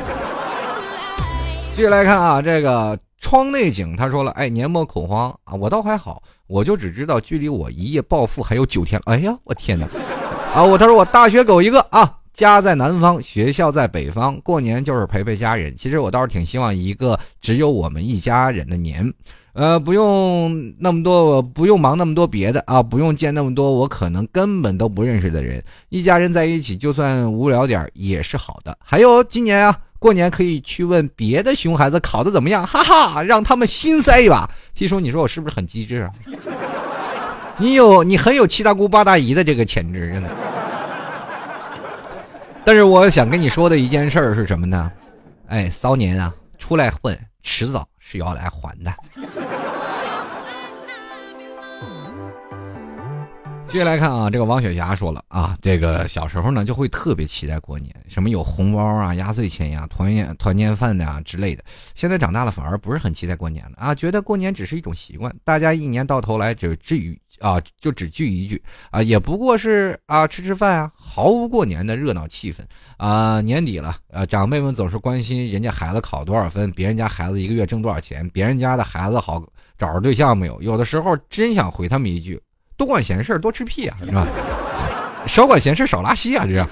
继续来看啊，这个窗内景，他说了，哎，年末恐慌啊，我倒还好，我就只知道距离我一夜暴富还有九天了。哎呀，我天哪！啊，我他说我大学狗一个啊，家在南方，学校在北方，过年就是陪陪家人。其实我倒是挺希望一个只有我们一家人的年，呃，不用那么多，不用忙那么多别的啊，不用见那么多我可能根本都不认识的人，一家人在一起，就算无聊点也是好的。还有今年啊，过年可以去问别的熊孩子考的怎么样，哈哈，让他们心塞一把。七叔你说我是不是很机智啊？你有你很有七大姑八大姨的这个潜质，真的。但是我想跟你说的一件事儿是什么呢？哎，骚年啊，出来混，迟早是要来还的。接下来看啊，这个王雪霞说了啊，这个小时候呢就会特别期待过年，什么有红包啊、压岁钱呀、团圆团年饭呀之类的。现在长大了反而不是很期待过年了啊，觉得过年只是一种习惯，大家一年到头来只至于啊就只聚一聚啊，也不过是啊吃吃饭啊，毫无过年的热闹气氛啊。年底了啊，长辈们总是关心人家孩子考多少分，别人家孩子一个月挣多少钱，别人家的孩子好找着对象没有？有的时候真想回他们一句。多管闲事多吃屁啊，是吧？少管闲事少拉稀啊，这样。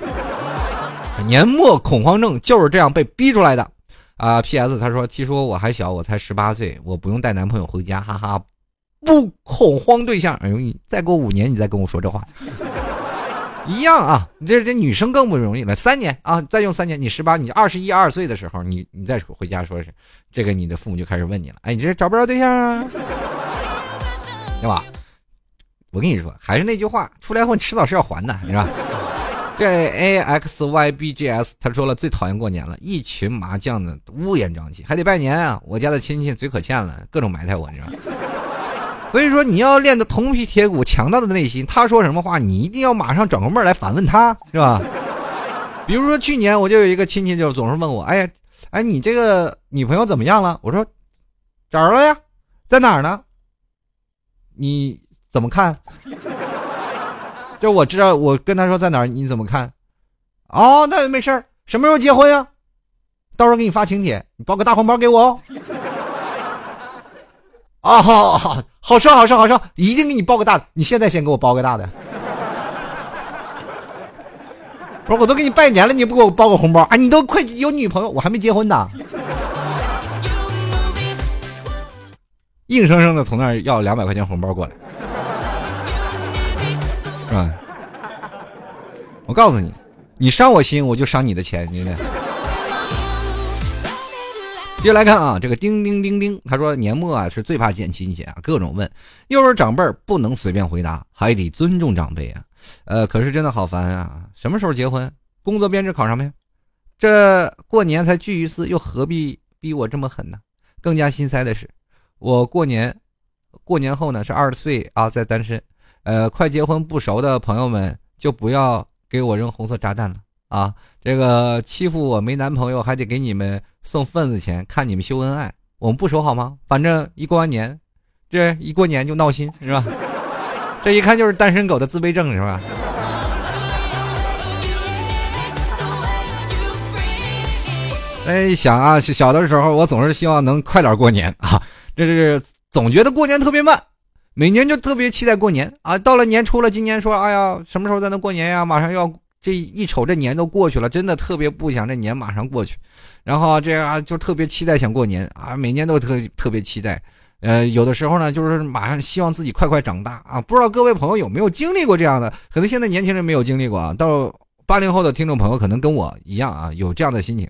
年末恐慌症就是这样被逼出来的啊。P.S. 他说：“听说我还小，我才十八岁，我不用带男朋友回家，哈哈，不恐慌对象。哎呦，你再过五年，你再跟我说这话，一样啊。这这女生更不容易了，三年啊，再用三年，你十八，你二十一二岁的时候，你你再回家说是这个，你的父母就开始问你了，哎，你这找不着对象啊，对吧？”我跟你说，还是那句话，出来混迟早是要还的，是吧？这 A X Y B G S 他说了，最讨厌过年了，一群麻将的乌烟瘴气，还得拜年啊！我家的亲戚嘴可欠了，各种埋汰我，你知道。所以说，你要练的铜皮铁骨、强大的内心，他说什么话，你一定要马上转过面来反问他，是吧？比如说去年我就有一个亲戚，就总是问我，哎呀，哎，你这个女朋友怎么样了？我说找着了呀，在哪儿呢？你。怎么看？就我知道，我跟他说在哪，你怎么看？哦，那也没事儿。什么时候结婚呀？到时候给你发请帖，你包个大红包给我哦。啊，好，好，好说，好说，好说，一定给你包个大的。你现在先给我包个大的。不是，我都给你拜年了，你不给我包个红包啊？你都快有女朋友，我还没结婚呢。硬生生的从那儿要两百块钱红包过来。是吧？我告诉你，你伤我心，我就伤你的钱，你。接下来看啊，这个叮叮叮叮，他说年末啊是最怕见亲戚啊，各种问，又是长辈，不能随便回答，还得尊重长辈啊。呃，可是真的好烦啊！什么时候结婚？工作编制考上没？这过年才聚一次，又何必逼我这么狠呢？更加心塞的是，我过年，过年后呢是二十岁啊，在单身。呃，快结婚不熟的朋友们就不要给我扔红色炸弹了啊！这个欺负我没男朋友，还得给你们送份子钱，看你们秀恩爱。我们不熟好吗？反正一过完年，这一过年就闹心是吧？这一看就是单身狗的自卑症是吧？哎，想啊，小的时候我总是希望能快点过年啊，这是总觉得过年特别慢。每年就特别期待过年啊！到了年初了，今年说，哎呀，什么时候才能过年呀？马上要这一瞅，这年都过去了，真的特别不想这年马上过去。然后这样就特别期待想过年啊！每年都特特别期待，呃，有的时候呢，就是马上希望自己快快长大啊。不知道各位朋友有没有经历过这样的？可能现在年轻人没有经历过啊。到八零后的听众朋友可能跟我一样啊，有这样的心情。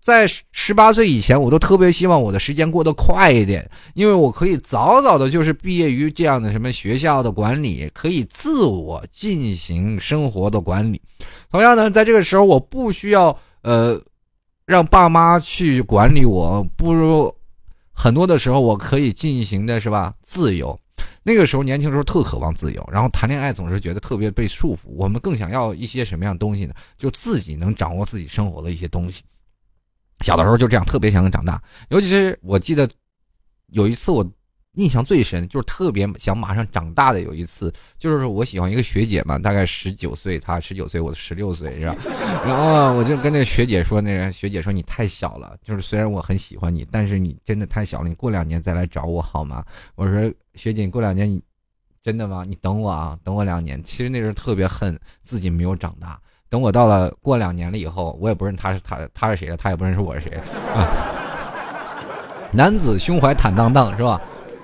在十八岁以前，我都特别希望我的时间过得快一点，因为我可以早早的，就是毕业于这样的什么学校的管理，可以自我进行生活的管理。同样呢，在这个时候，我不需要呃让爸妈去管理我，不如很多的时候我可以进行的是吧自由。那个时候年轻时候特渴望自由，然后谈恋爱总是觉得特别被束缚。我们更想要一些什么样的东西呢？就自己能掌握自己生活的一些东西。小的时候就这样，特别想长大。尤其是我记得有一次，我印象最深，就是特别想马上长大的。有一次，就是我喜欢一个学姐嘛，大概十九岁，她十九岁，我十六岁，是吧？然后我就跟那学姐说：“那人学姐说你太小了，就是虽然我很喜欢你，但是你真的太小了，你过两年再来找我好吗？”我说：“学姐，你过两年你真的吗？你等我啊，等我两年。”其实那时候特别恨自己没有长大。等我到了过两年了以后，我也不认他是他他是谁了，他也不认识我是谁啊。男子胸怀坦荡荡是吧？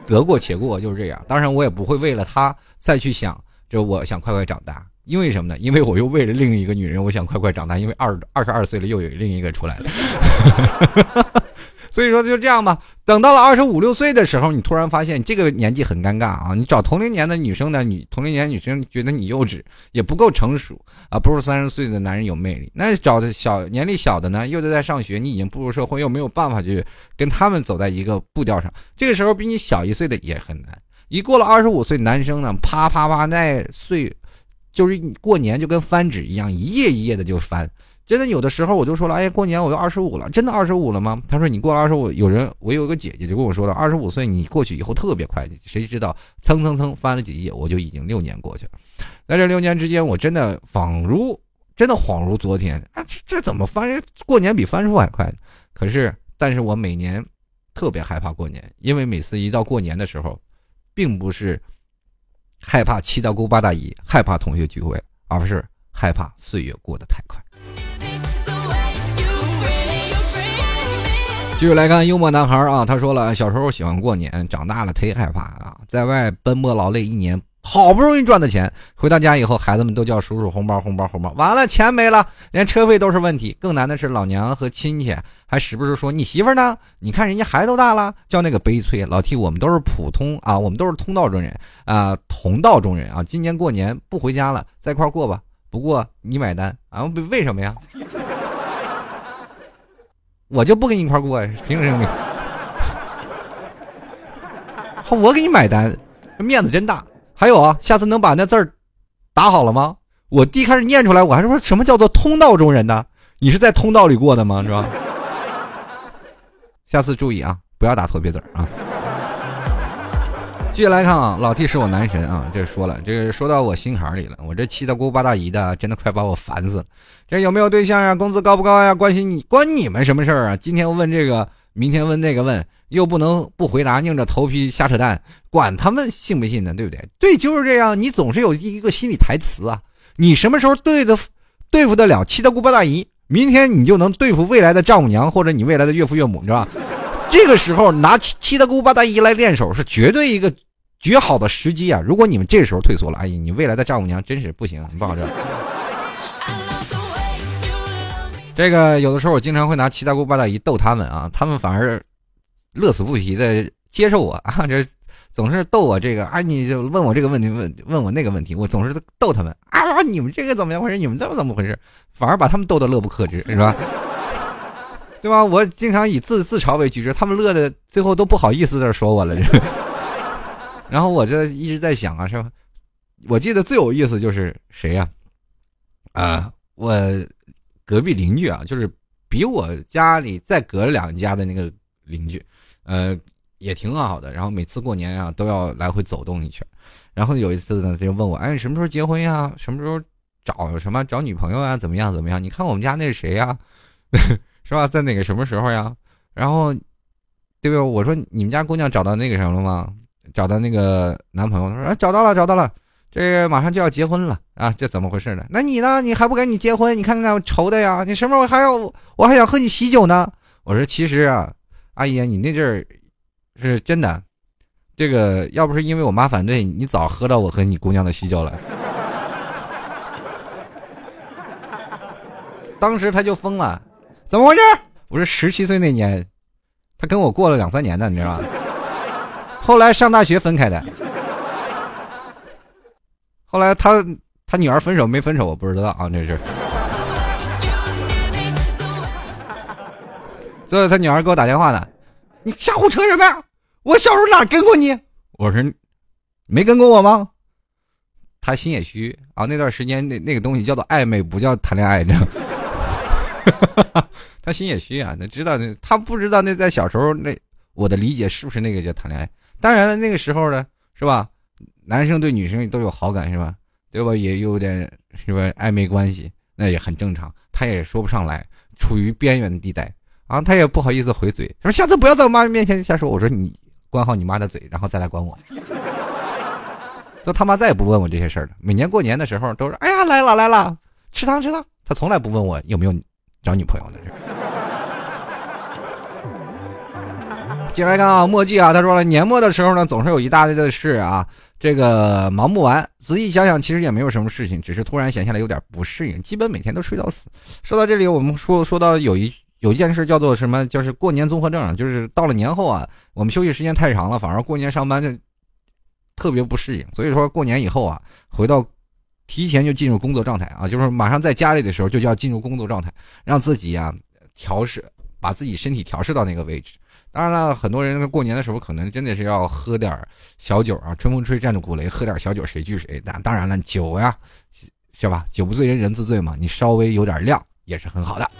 得过且过就是这样。当然我也不会为了他再去想，就我想快快长大，因为什么呢？因为我又为了另一个女人，我想快快长大，因为二二十二岁了又有另一个出来了。所以说就这样吧。等到了二十五六岁的时候，你突然发现这个年纪很尴尬啊！你找同龄年的女生呢，女同龄年女生觉得你幼稚，也不够成熟啊，不如三十岁的男人有魅力。那找的小年龄小的呢，又在在上学，你已经步入社会，又没有办法去跟他们走在一个步调上。这个时候比你小一岁的也很难。一过了二十五岁，男生呢，啪啪啪那岁，就是过年就跟翻纸一样，一页一页的就翻。真的有的时候我就说了，哎，过年我就二十五了，真的二十五了吗？他说你过了二十五，有人我有个姐姐就跟我说了，二十五岁你过去以后特别快，谁知道蹭蹭蹭翻了几页，我就已经六年过去了。在这六年之间，我真的仿如真的恍如昨天啊，这怎么翻过年比翻书还快？可是，但是我每年特别害怕过年，因为每次一到过年的时候，并不是害怕七大姑八大姨，害怕同学聚会，而是害怕岁月过得太快。继续来看幽默男孩啊，他说了，小时候喜欢过年，长大了忒害怕啊，在外奔波劳累一年，好不容易赚的钱，回到家以后，孩子们都叫叔叔红包红包红包，完了钱没了，连车费都是问题。更难的是老娘和亲戚还时不时说你媳妇呢？你看人家孩子都大了，叫那个悲催。老替我们都是普通啊，我们都是通道中人啊，同道中人啊，今年过年不回家了，在一块过吧。不过你买单啊？为什么呀？我就不跟你一块过呀，凭什么？我给你买单，面子真大。还有啊，下次能把那字儿打好了吗？我第一开始念出来，我还说什么叫做通道中人呢？你是在通道里过的吗？是吧？下次注意啊，不要打错别字啊。继续来看啊，老 T 是我男神啊，这说了，这是说到我心坎里了。我这七大姑八大姨的，真的快把我烦死了。这有没有对象啊？工资高不高呀？关心你关你们什么事儿啊？今天问这个，明天问那个，问又不能不回答，硬着头皮瞎扯淡，管他们信不信呢？对不对？对，就是这样。你总是有一个心理台词啊。你什么时候对的对付得了七大姑八大姨，明天你就能对付未来的丈母娘或者你未来的岳父岳母，是吧？这个时候拿七七大姑八大姨来练手，是绝对一个绝好的时机啊！如果你们这时候退缩了，哎呀，你未来的丈母娘真是不行，不好整。这个有的时候我经常会拿七大姑八大姨逗他们啊，他们反而乐此不疲的接受我啊，这总是逗我这个啊，你就问我这个问题，问问我那个问题，我总是逗他们啊，你们这个怎么样回事？你们这么怎么回事？反而把他们逗得乐不可支，是吧？对吧？我经常以自自嘲为举止，他们乐的最后都不好意思在说我了。然后我就一直在想啊，是吧？我记得最有意思就是谁呀？啊，我隔壁邻居啊，就是比我家里再隔两家的那个邻居，呃，也挺好的。然后每次过年啊，都要来回走动一圈。然后有一次呢，他就问我，哎，什么时候结婚呀？什么时候找什么找女朋友啊？怎么样怎么样？你看我们家那是谁呀？是吧？在哪个什么时候呀？然后，对吧？我说你们家姑娘找到那个什么了吗？找到那个男朋友？他说啊，找到了，找到了。这马上就要结婚了啊！这怎么回事呢？那你呢？你还不赶紧结婚？你看看愁的呀！你什么时候还要？我还想喝你喜酒呢。我说其实啊，阿姨，你那阵儿是真的，这个要不是因为我妈反对，你早喝到我和你姑娘的喜酒了。当时他就疯了，怎么回事？我说十七岁那年，他跟我过了两三年呢，你知道吧？后来上大学分开的，后来他他女儿分手没分手我不知道啊，这是。最后他女儿给我打电话呢，你瞎胡扯什么呀？我小时候哪跟过你？我说没跟过我吗？他心也虚啊，那段时间那那个东西叫做暧昧，不叫谈恋爱，你知道。他心也虚啊，那知道那他不知道那在小时候那我的理解是不是那个叫谈恋爱？当然了，那个时候呢，是吧？男生对女生都有好感，是吧？对吧？也有点是吧？暧昧关系，那也很正常。他也说不上来，处于边缘的地带啊，他也不好意思回嘴，说下次不要在我妈面前瞎说。我说你管好你妈的嘴，然后再来管我。就他妈再也不问我这些事儿了。每年过年的时候都是，哎呀来了来了，吃糖吃糖。他从来不问我有没有。找女朋友呢这。进来看啊，墨迹啊，他说了，年末的时候呢，总是有一大堆的事啊，这个忙不完。仔细想想，其实也没有什么事情，只是突然闲下来有点不适应，基本每天都睡到死。说到这里，我们说说到有一有一件事叫做什么，就是过年综合症，就是到了年后啊，我们休息时间太长了，反而过年上班就特别不适应。所以说过年以后啊，回到。提前就进入工作状态啊，就是马上在家里的时候就要进入工作状态，让自己啊调试，把自己身体调试到那个位置。当然了，很多人过年的时候可能真的是要喝点小酒啊，春风吹战鼓擂，喝点小酒谁惧谁。但当然了，酒呀，是吧？酒不醉人人自醉嘛，你稍微有点量也是很好的。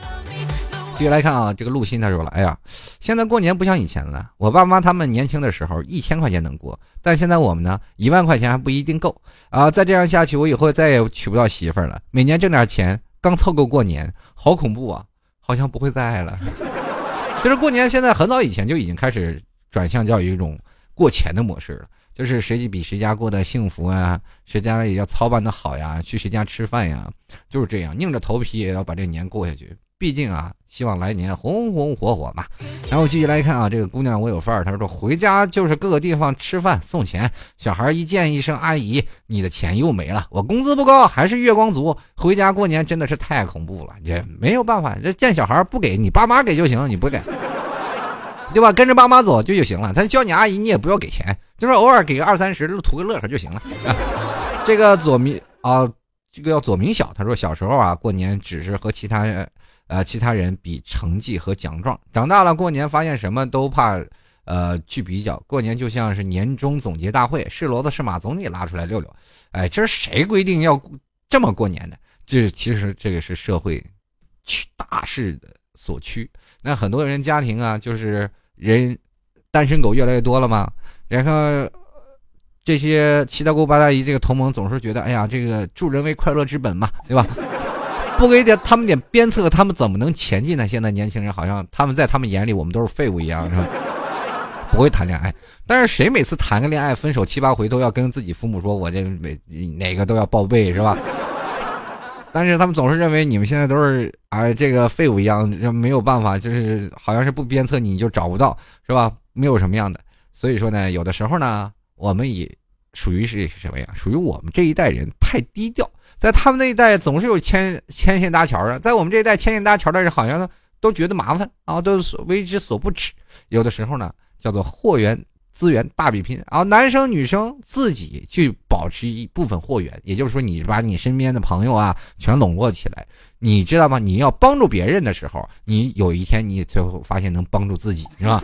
继续来看啊，这个陆鑫他说了：“哎呀，现在过年不像以前了。我爸妈他们年轻的时候一千块钱能过，但现在我们呢，一万块钱还不一定够啊！再这样下去，我以后再也娶不到媳妇了。每年挣点钱，刚凑够过年，好恐怖啊！好像不会再爱了。其实过年现在很早以前就已经开始转向叫一种过钱的模式了，就是谁比谁家过得幸福啊，谁家也要操办的好呀，去谁家吃饭呀，就是这样，硬着头皮也要把这年过下去。”毕竟啊，希望来年红红火火嘛。然后继续来看啊，这个姑娘我有范儿，她说回家就是各个地方吃饭送钱，小孩一见一声阿姨，你的钱又没了。我工资不高，还是月光族，回家过年真的是太恐怖了，也没有办法，这见小孩不给你爸妈给就行了，你不给，对吧？跟着爸妈走就就行了。他叫你阿姨，你也不要给钱，就是偶尔给个二三十，图个乐呵就行了。这个左明啊，这个叫左明晓，他说小时候啊，过年只是和其他人。呃，其他人比成绩和奖状，长大了过年发现什么都怕，呃，去比较。过年就像是年终总结大会，是骡子是马总得拉出来溜溜。哎，这是谁规定要这么过年的？这其实这个是社会趋大势的所趋。那很多人家庭啊，就是人单身狗越来越多了嘛，然后这些七大姑八大姨这个同盟总是觉得，哎呀，这个助人为快乐之本嘛，对吧？不给点他们点鞭策，他们怎么能前进呢？现在年轻人好像他们在他们眼里，我们都是废物一样，是吧？不会谈恋爱，但是谁每次谈个恋爱，分手七八回都要跟自己父母说，我这每哪个都要报备，是吧？但是他们总是认为你们现在都是啊，这个废物一样，没有办法，就是好像是不鞭策你就找不到，是吧？没有什么样的，所以说呢，有的时候呢，我们也属于是什么呀？属于我们这一代人太低调。在他们那一代总是有牵牵线搭桥的，在我们这一代牵线搭桥的人好像都觉得麻烦啊，都为之所不耻。有的时候呢，叫做货源资源大比拼啊，男生女生自己去保持一部分货源，也就是说，你把你身边的朋友啊全笼络起来，你知道吗？你要帮助别人的时候，你有一天你最后发现能帮助自己，是吧？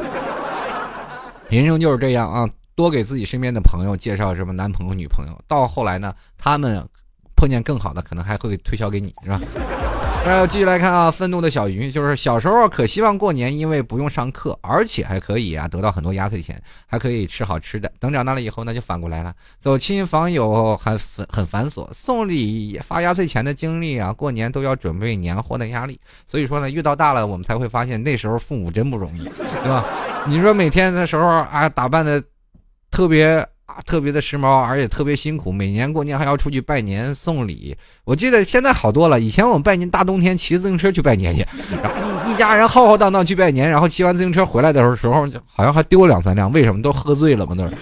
人生就是这样啊，多给自己身边的朋友介绍什么男朋友女朋友，到后来呢，他们。碰见更好的，可能还会推销给你，是吧？那继续来看啊，愤怒的小鱼就是小时候可希望过年，因为不用上课，而且还可以啊得到很多压岁钱，还可以吃好吃的。等长大了以后呢，就反过来了，走亲访友还很 很繁琐，送礼发压岁钱的经历啊，过年都要准备年货的压力。所以说呢，遇到大了，我们才会发现那时候父母真不容易，对吧？你说每天的时候啊，打扮的特别啊。特别的时髦，而且特别辛苦，每年过年还要出去拜年送礼。我记得现在好多了，以前我们拜年大冬天骑自行车去拜年去，然后一一家人浩浩荡荡去拜年，然后骑完自行车回来的时候，时候好像还丢两三辆，为什么都喝醉了嘛？都是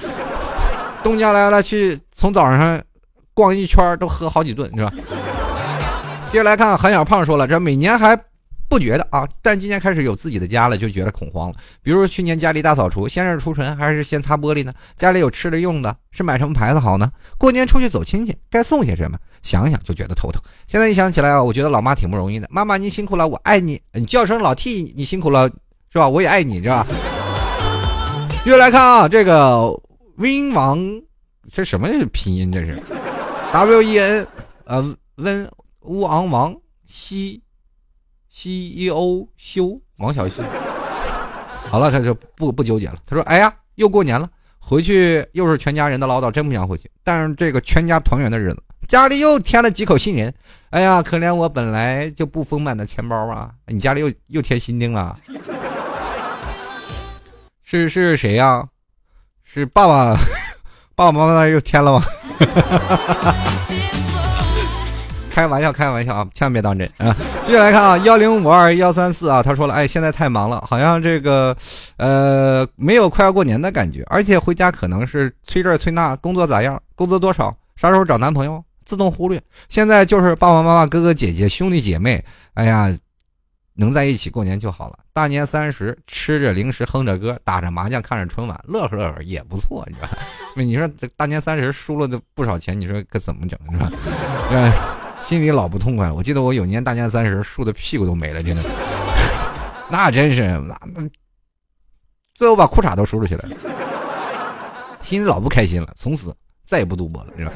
东家来了去，从早上逛一圈都喝好几顿，是吧？接着来看，韩小胖说了，这每年还。不觉得啊，但今年开始有自己的家了，就觉得恐慌了。比如去年家里大扫除，先是除尘还是先擦玻璃呢？家里有吃的用的，是买什么牌子好呢？过年出去走亲戚，该送些什么？想想就觉得头疼。现在一想起来啊，我觉得老妈挺不容易的。妈妈您辛苦了，我爱你。你叫声老 T，你辛苦了，是吧？我也爱你，是吧？接来看啊，这个 Win 王，这什么拼音？这是 W E N，呃，温乌昂王西。CEO 修王小修，好了，他就不不纠结了。他说：“哎呀，又过年了，回去又是全家人的唠叨，真不想回去。但是这个全家团圆的日子，家里又添了几口新人。哎呀，可怜我本来就不丰满的钱包啊！你家里又又添新丁了？是是谁呀？是爸爸，爸爸妈妈那又添了吗？” 开玩笑，开玩笑啊！千万别当真啊！继续来看啊，幺零五二幺三四啊，他说了，哎，现在太忙了，好像这个，呃，没有快要过年的感觉，而且回家可能是催这催那，工作咋样？工资多少？啥时候找男朋友？自动忽略。现在就是爸爸妈妈、哥哥姐姐、兄弟姐妹，哎呀，能在一起过年就好了。大年三十吃着零食，哼着歌，打着麻将，看着春晚，乐呵乐呵也不错，你说？你说这大年三十输了的不少钱，你说可怎么整？是吧？心里老不痛快了。我记得我有年大年三十输的屁股都没了，真的，那真是那那，最后把裤衩都输出去了，心里老不开心了。从此再也不赌博了，是吧？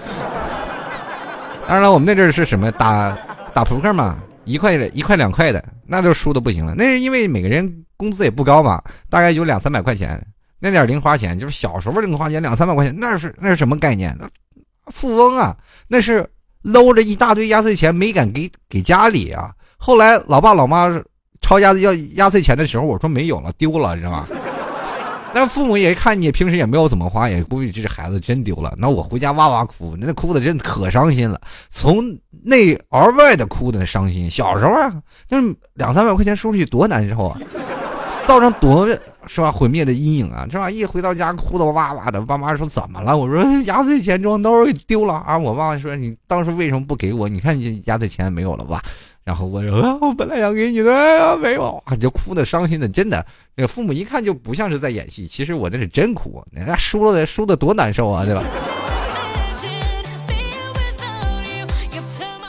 当然了，我们那阵是什么打打扑克嘛，一块一块两块的，那就输的不行了。那是因为每个人工资也不高嘛，大概有两三百块钱，那点零花钱就是小时候零花钱两三百块钱，那是那是什么概念？富翁啊，那是。搂着一大堆压岁钱没敢给给家里啊！后来老爸老妈抄压要压岁钱的时候，我说没有了，丢了，知道吗？那父母也看你平时也没有怎么花，也估计这孩子真丢了。那我回家哇哇哭，那哭的真可伤心了，从内而外的哭的伤心。小时候啊，就是两三百块钱输出去多难受啊，造成多。是吧？毁灭的阴影啊，是吧？一回到家哭的哇哇的，爸妈说怎么了？我说压岁钱装兜给丢了啊！我爸妈说你当时为什么不给我？你看你压岁钱没有了吧？然后我说我本来想给你的，哎呀没有啊，就哭的伤心的，真的。那父母一看就不像是在演戏，其实我那是真哭，那输了的输的多难受啊，对吧？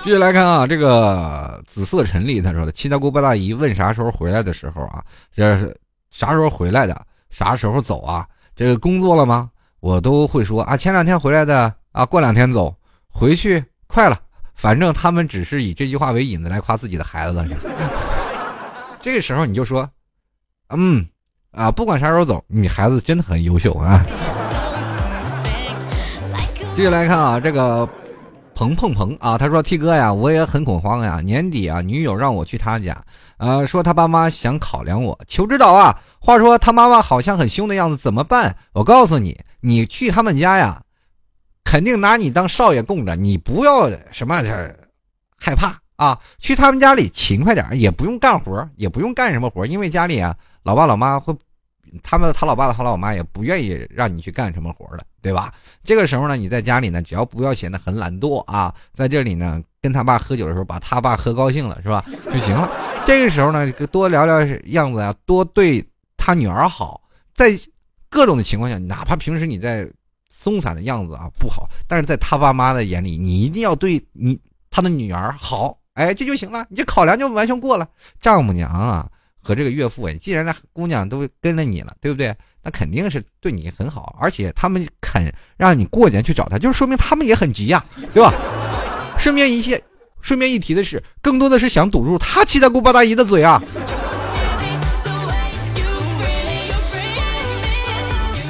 继续来看啊，这个紫色陈丽他说的，七大姑八大姨问啥时候回来的时候啊，这是。啥时候回来的？啥时候走啊？这个工作了吗？我都会说啊，前两天回来的啊，过两天走，回去快了。反正他们只是以这句话为引子来夸自己的孩子。这个时候你就说，嗯，啊，不管啥时候走，你孩子真的很优秀啊。继续来看啊，这个。彭碰彭啊，他说：“T 哥呀，我也很恐慌呀。年底啊，女友让我去他家，呃，说他爸妈想考量我，求指导啊。话说他妈妈好像很凶的样子，怎么办？我告诉你，你去他们家呀，肯定拿你当少爷供着，你不要什么的害怕啊。去他们家里勤快点，也不用干活，也不用干什么活，因为家里啊，老爸老妈会。”他们他老爸他老妈也不愿意让你去干什么活的，对吧？这个时候呢，你在家里呢，只要不要显得很懒惰啊，在这里呢，跟他爸喝酒的时候，把他爸喝高兴了，是吧？就行了。这个时候呢，多聊聊样子啊，多对他女儿好，在各种的情况下，哪怕平时你在松散的样子啊不好，但是在他爸妈的眼里，你一定要对你他的女儿好，哎，这就行了，你这考量就完全过了。丈母娘啊。和这个岳父，既然那姑娘都跟了你了，对不对？那肯定是对你很好，而且他们肯让你过年去找他，就是说明他们也很急呀，对吧？顺便一些，顺便一提的是，更多的是想堵住他七大姑八大姨的嘴啊。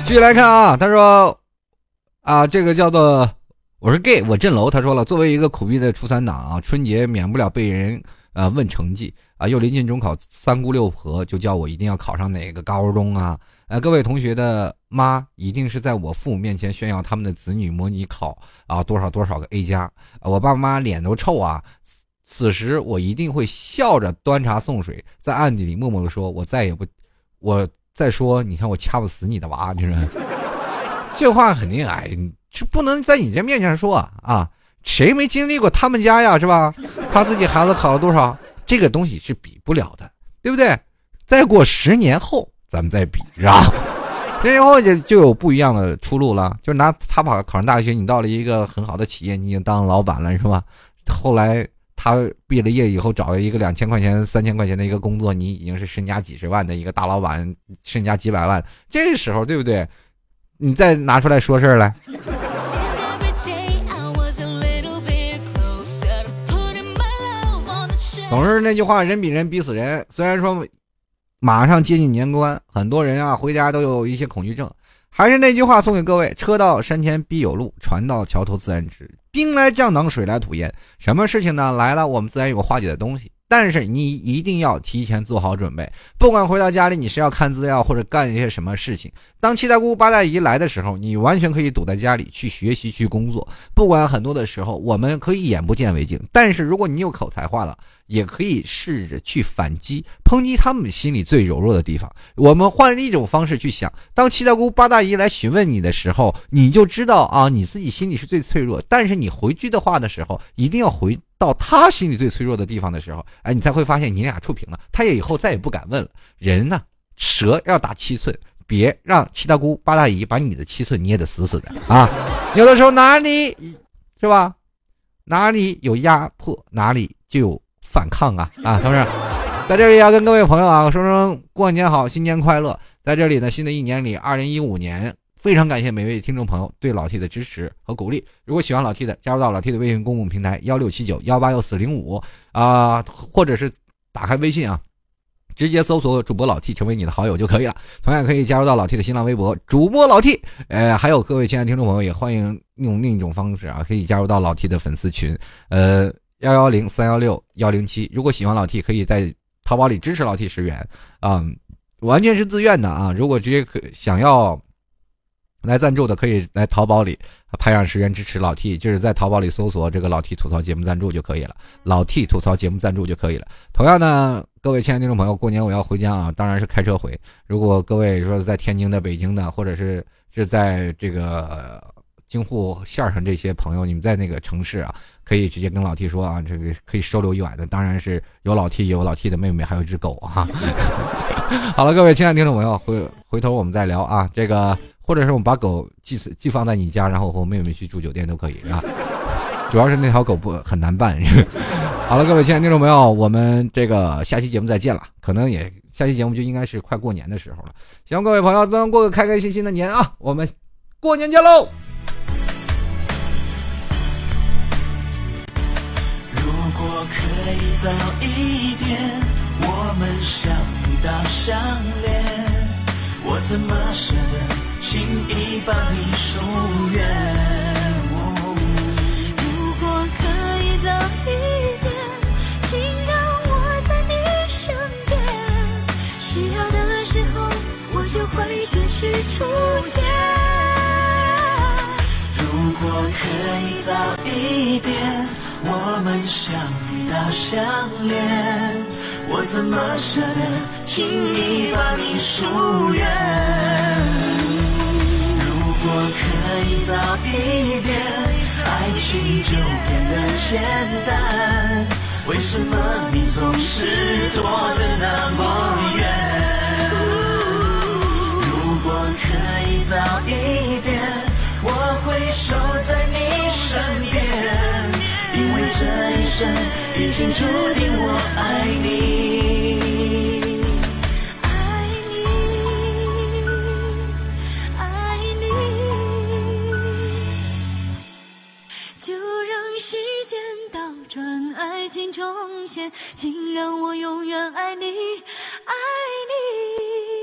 继续来看啊，他说啊，这个叫做我是 gay，我镇楼。他说了，作为一个苦逼的初三党啊，春节免不了被人。呃，问成绩啊，又临近中考，三姑六婆就叫我一定要考上哪个高中啊？呃，各位同学的妈一定是在我父母面前炫耀他们的子女模拟考啊多少多少个 A 加，我爸妈脸都臭啊。此时我一定会笑着端茶送水，在暗地里默默的说：“我再也不，我再说，你看我掐不死你的娃。”你 说这话肯定哎，这不能在你这面前说啊！谁没经历过他们家呀，是吧？夸自己孩子考了多少，这个东西是比不了的，对不对？再过十年后咱们再比，是吧？十年后就就有不一样的出路了。就拿他考考上大学，你到了一个很好的企业，你已经当老板了，是吧？后来。他毕了业以后找了一个两千块钱、三千块钱的一个工作，你已经是身家几十万的一个大老板，身家几百万，这时候对不对？你再拿出来说事儿来。总是那句话，人比人比死人。虽然说马上接近年关，很多人啊回家都有一些恐惧症。还是那句话，送给各位：车到山前必有路，船到桥头自然直。兵来将挡，水来土掩。什么事情呢？来了，我们自然有个化解的东西。但是你一定要提前做好准备，不管回到家里你是要看资料或者干一些什么事情。当七大姑八大姨来的时候，你完全可以躲在家里去学习去工作。不管很多的时候，我们可以眼不见为净。但是如果你有口才化了，也可以试着去反击、抨击他们心里最柔弱的地方。我们换一种方式去想，当七大姑八大姨来询问你的时候，你就知道啊，你自己心里是最脆弱。但是你回句的话的时候，一定要回。到他心里最脆弱的地方的时候，哎，你才会发现你俩触屏了，他也以后再也不敢问了。人呢，蛇要打七寸，别让七大姑八大姨把你的七寸捏得死死的啊！有的时候哪里是吧？哪里有压迫，哪里就有反抗啊啊！同志，在这里要跟各位朋友啊说声过年好，新年快乐！在这里呢，新的一年里，二零一五年。非常感谢每位听众朋友对老 T 的支持和鼓励。如果喜欢老 T 的，加入到老 T 的微信公共平台幺六七九幺八幺四零五啊，或者是打开微信啊，直接搜索主播老 T 成为你的好友就可以了。同样可以加入到老 T 的新浪微博主播老 T。呃，还有各位亲爱的听众朋友，也欢迎用另一种方式啊，可以加入到老 T 的粉丝群，呃，幺幺零三幺六幺零七。如果喜欢老 T，可以在淘宝里支持老 T 十元啊，完全是自愿的啊。如果直接可想要。来赞助的可以来淘宝里拍上十元支持老 T，就是在淘宝里搜索这个老 T 吐槽节目赞助就可以了，老 T 吐槽节目赞助就可以了。同样呢，各位亲爱的听众朋友，过年我要回家啊，当然是开车回。如果各位说在天津的、北京的，或者是是在这个京沪线上这些朋友，你们在那个城市啊，可以直接跟老 T 说啊，这个可以收留一晚的，当然是有老 T，有老 T 的妹妹，还有一只狗哈。好了，各位亲爱的听众朋友，回回头我们再聊啊，这个。或者是我们把狗寄寄放在你家，然后我和我妹妹去住酒店都可以，啊？主要是那条狗不很难办。好了，各位亲爱的听众朋友，我们这个下期节目再见了。可能也下期节目就应该是快过年的时候了。希望各位朋友都能过个开开心心的年啊！我们过年见喽！如果可以早一点，我们相遇到相恋，我怎么舍得？轻易把你疏远。如果可以早一点，请让我在你身边。需要的时候，我就会准时出现。如果可以早一点，我们相遇到相恋，我怎么舍得轻易把你疏远？如果可以早一点，爱情就变得简单。为什么你总是躲得那么远？如果可以早一点，我会守在你身边，因为这一生已经注定我爱你。让爱情重现请让我永远爱你爱你。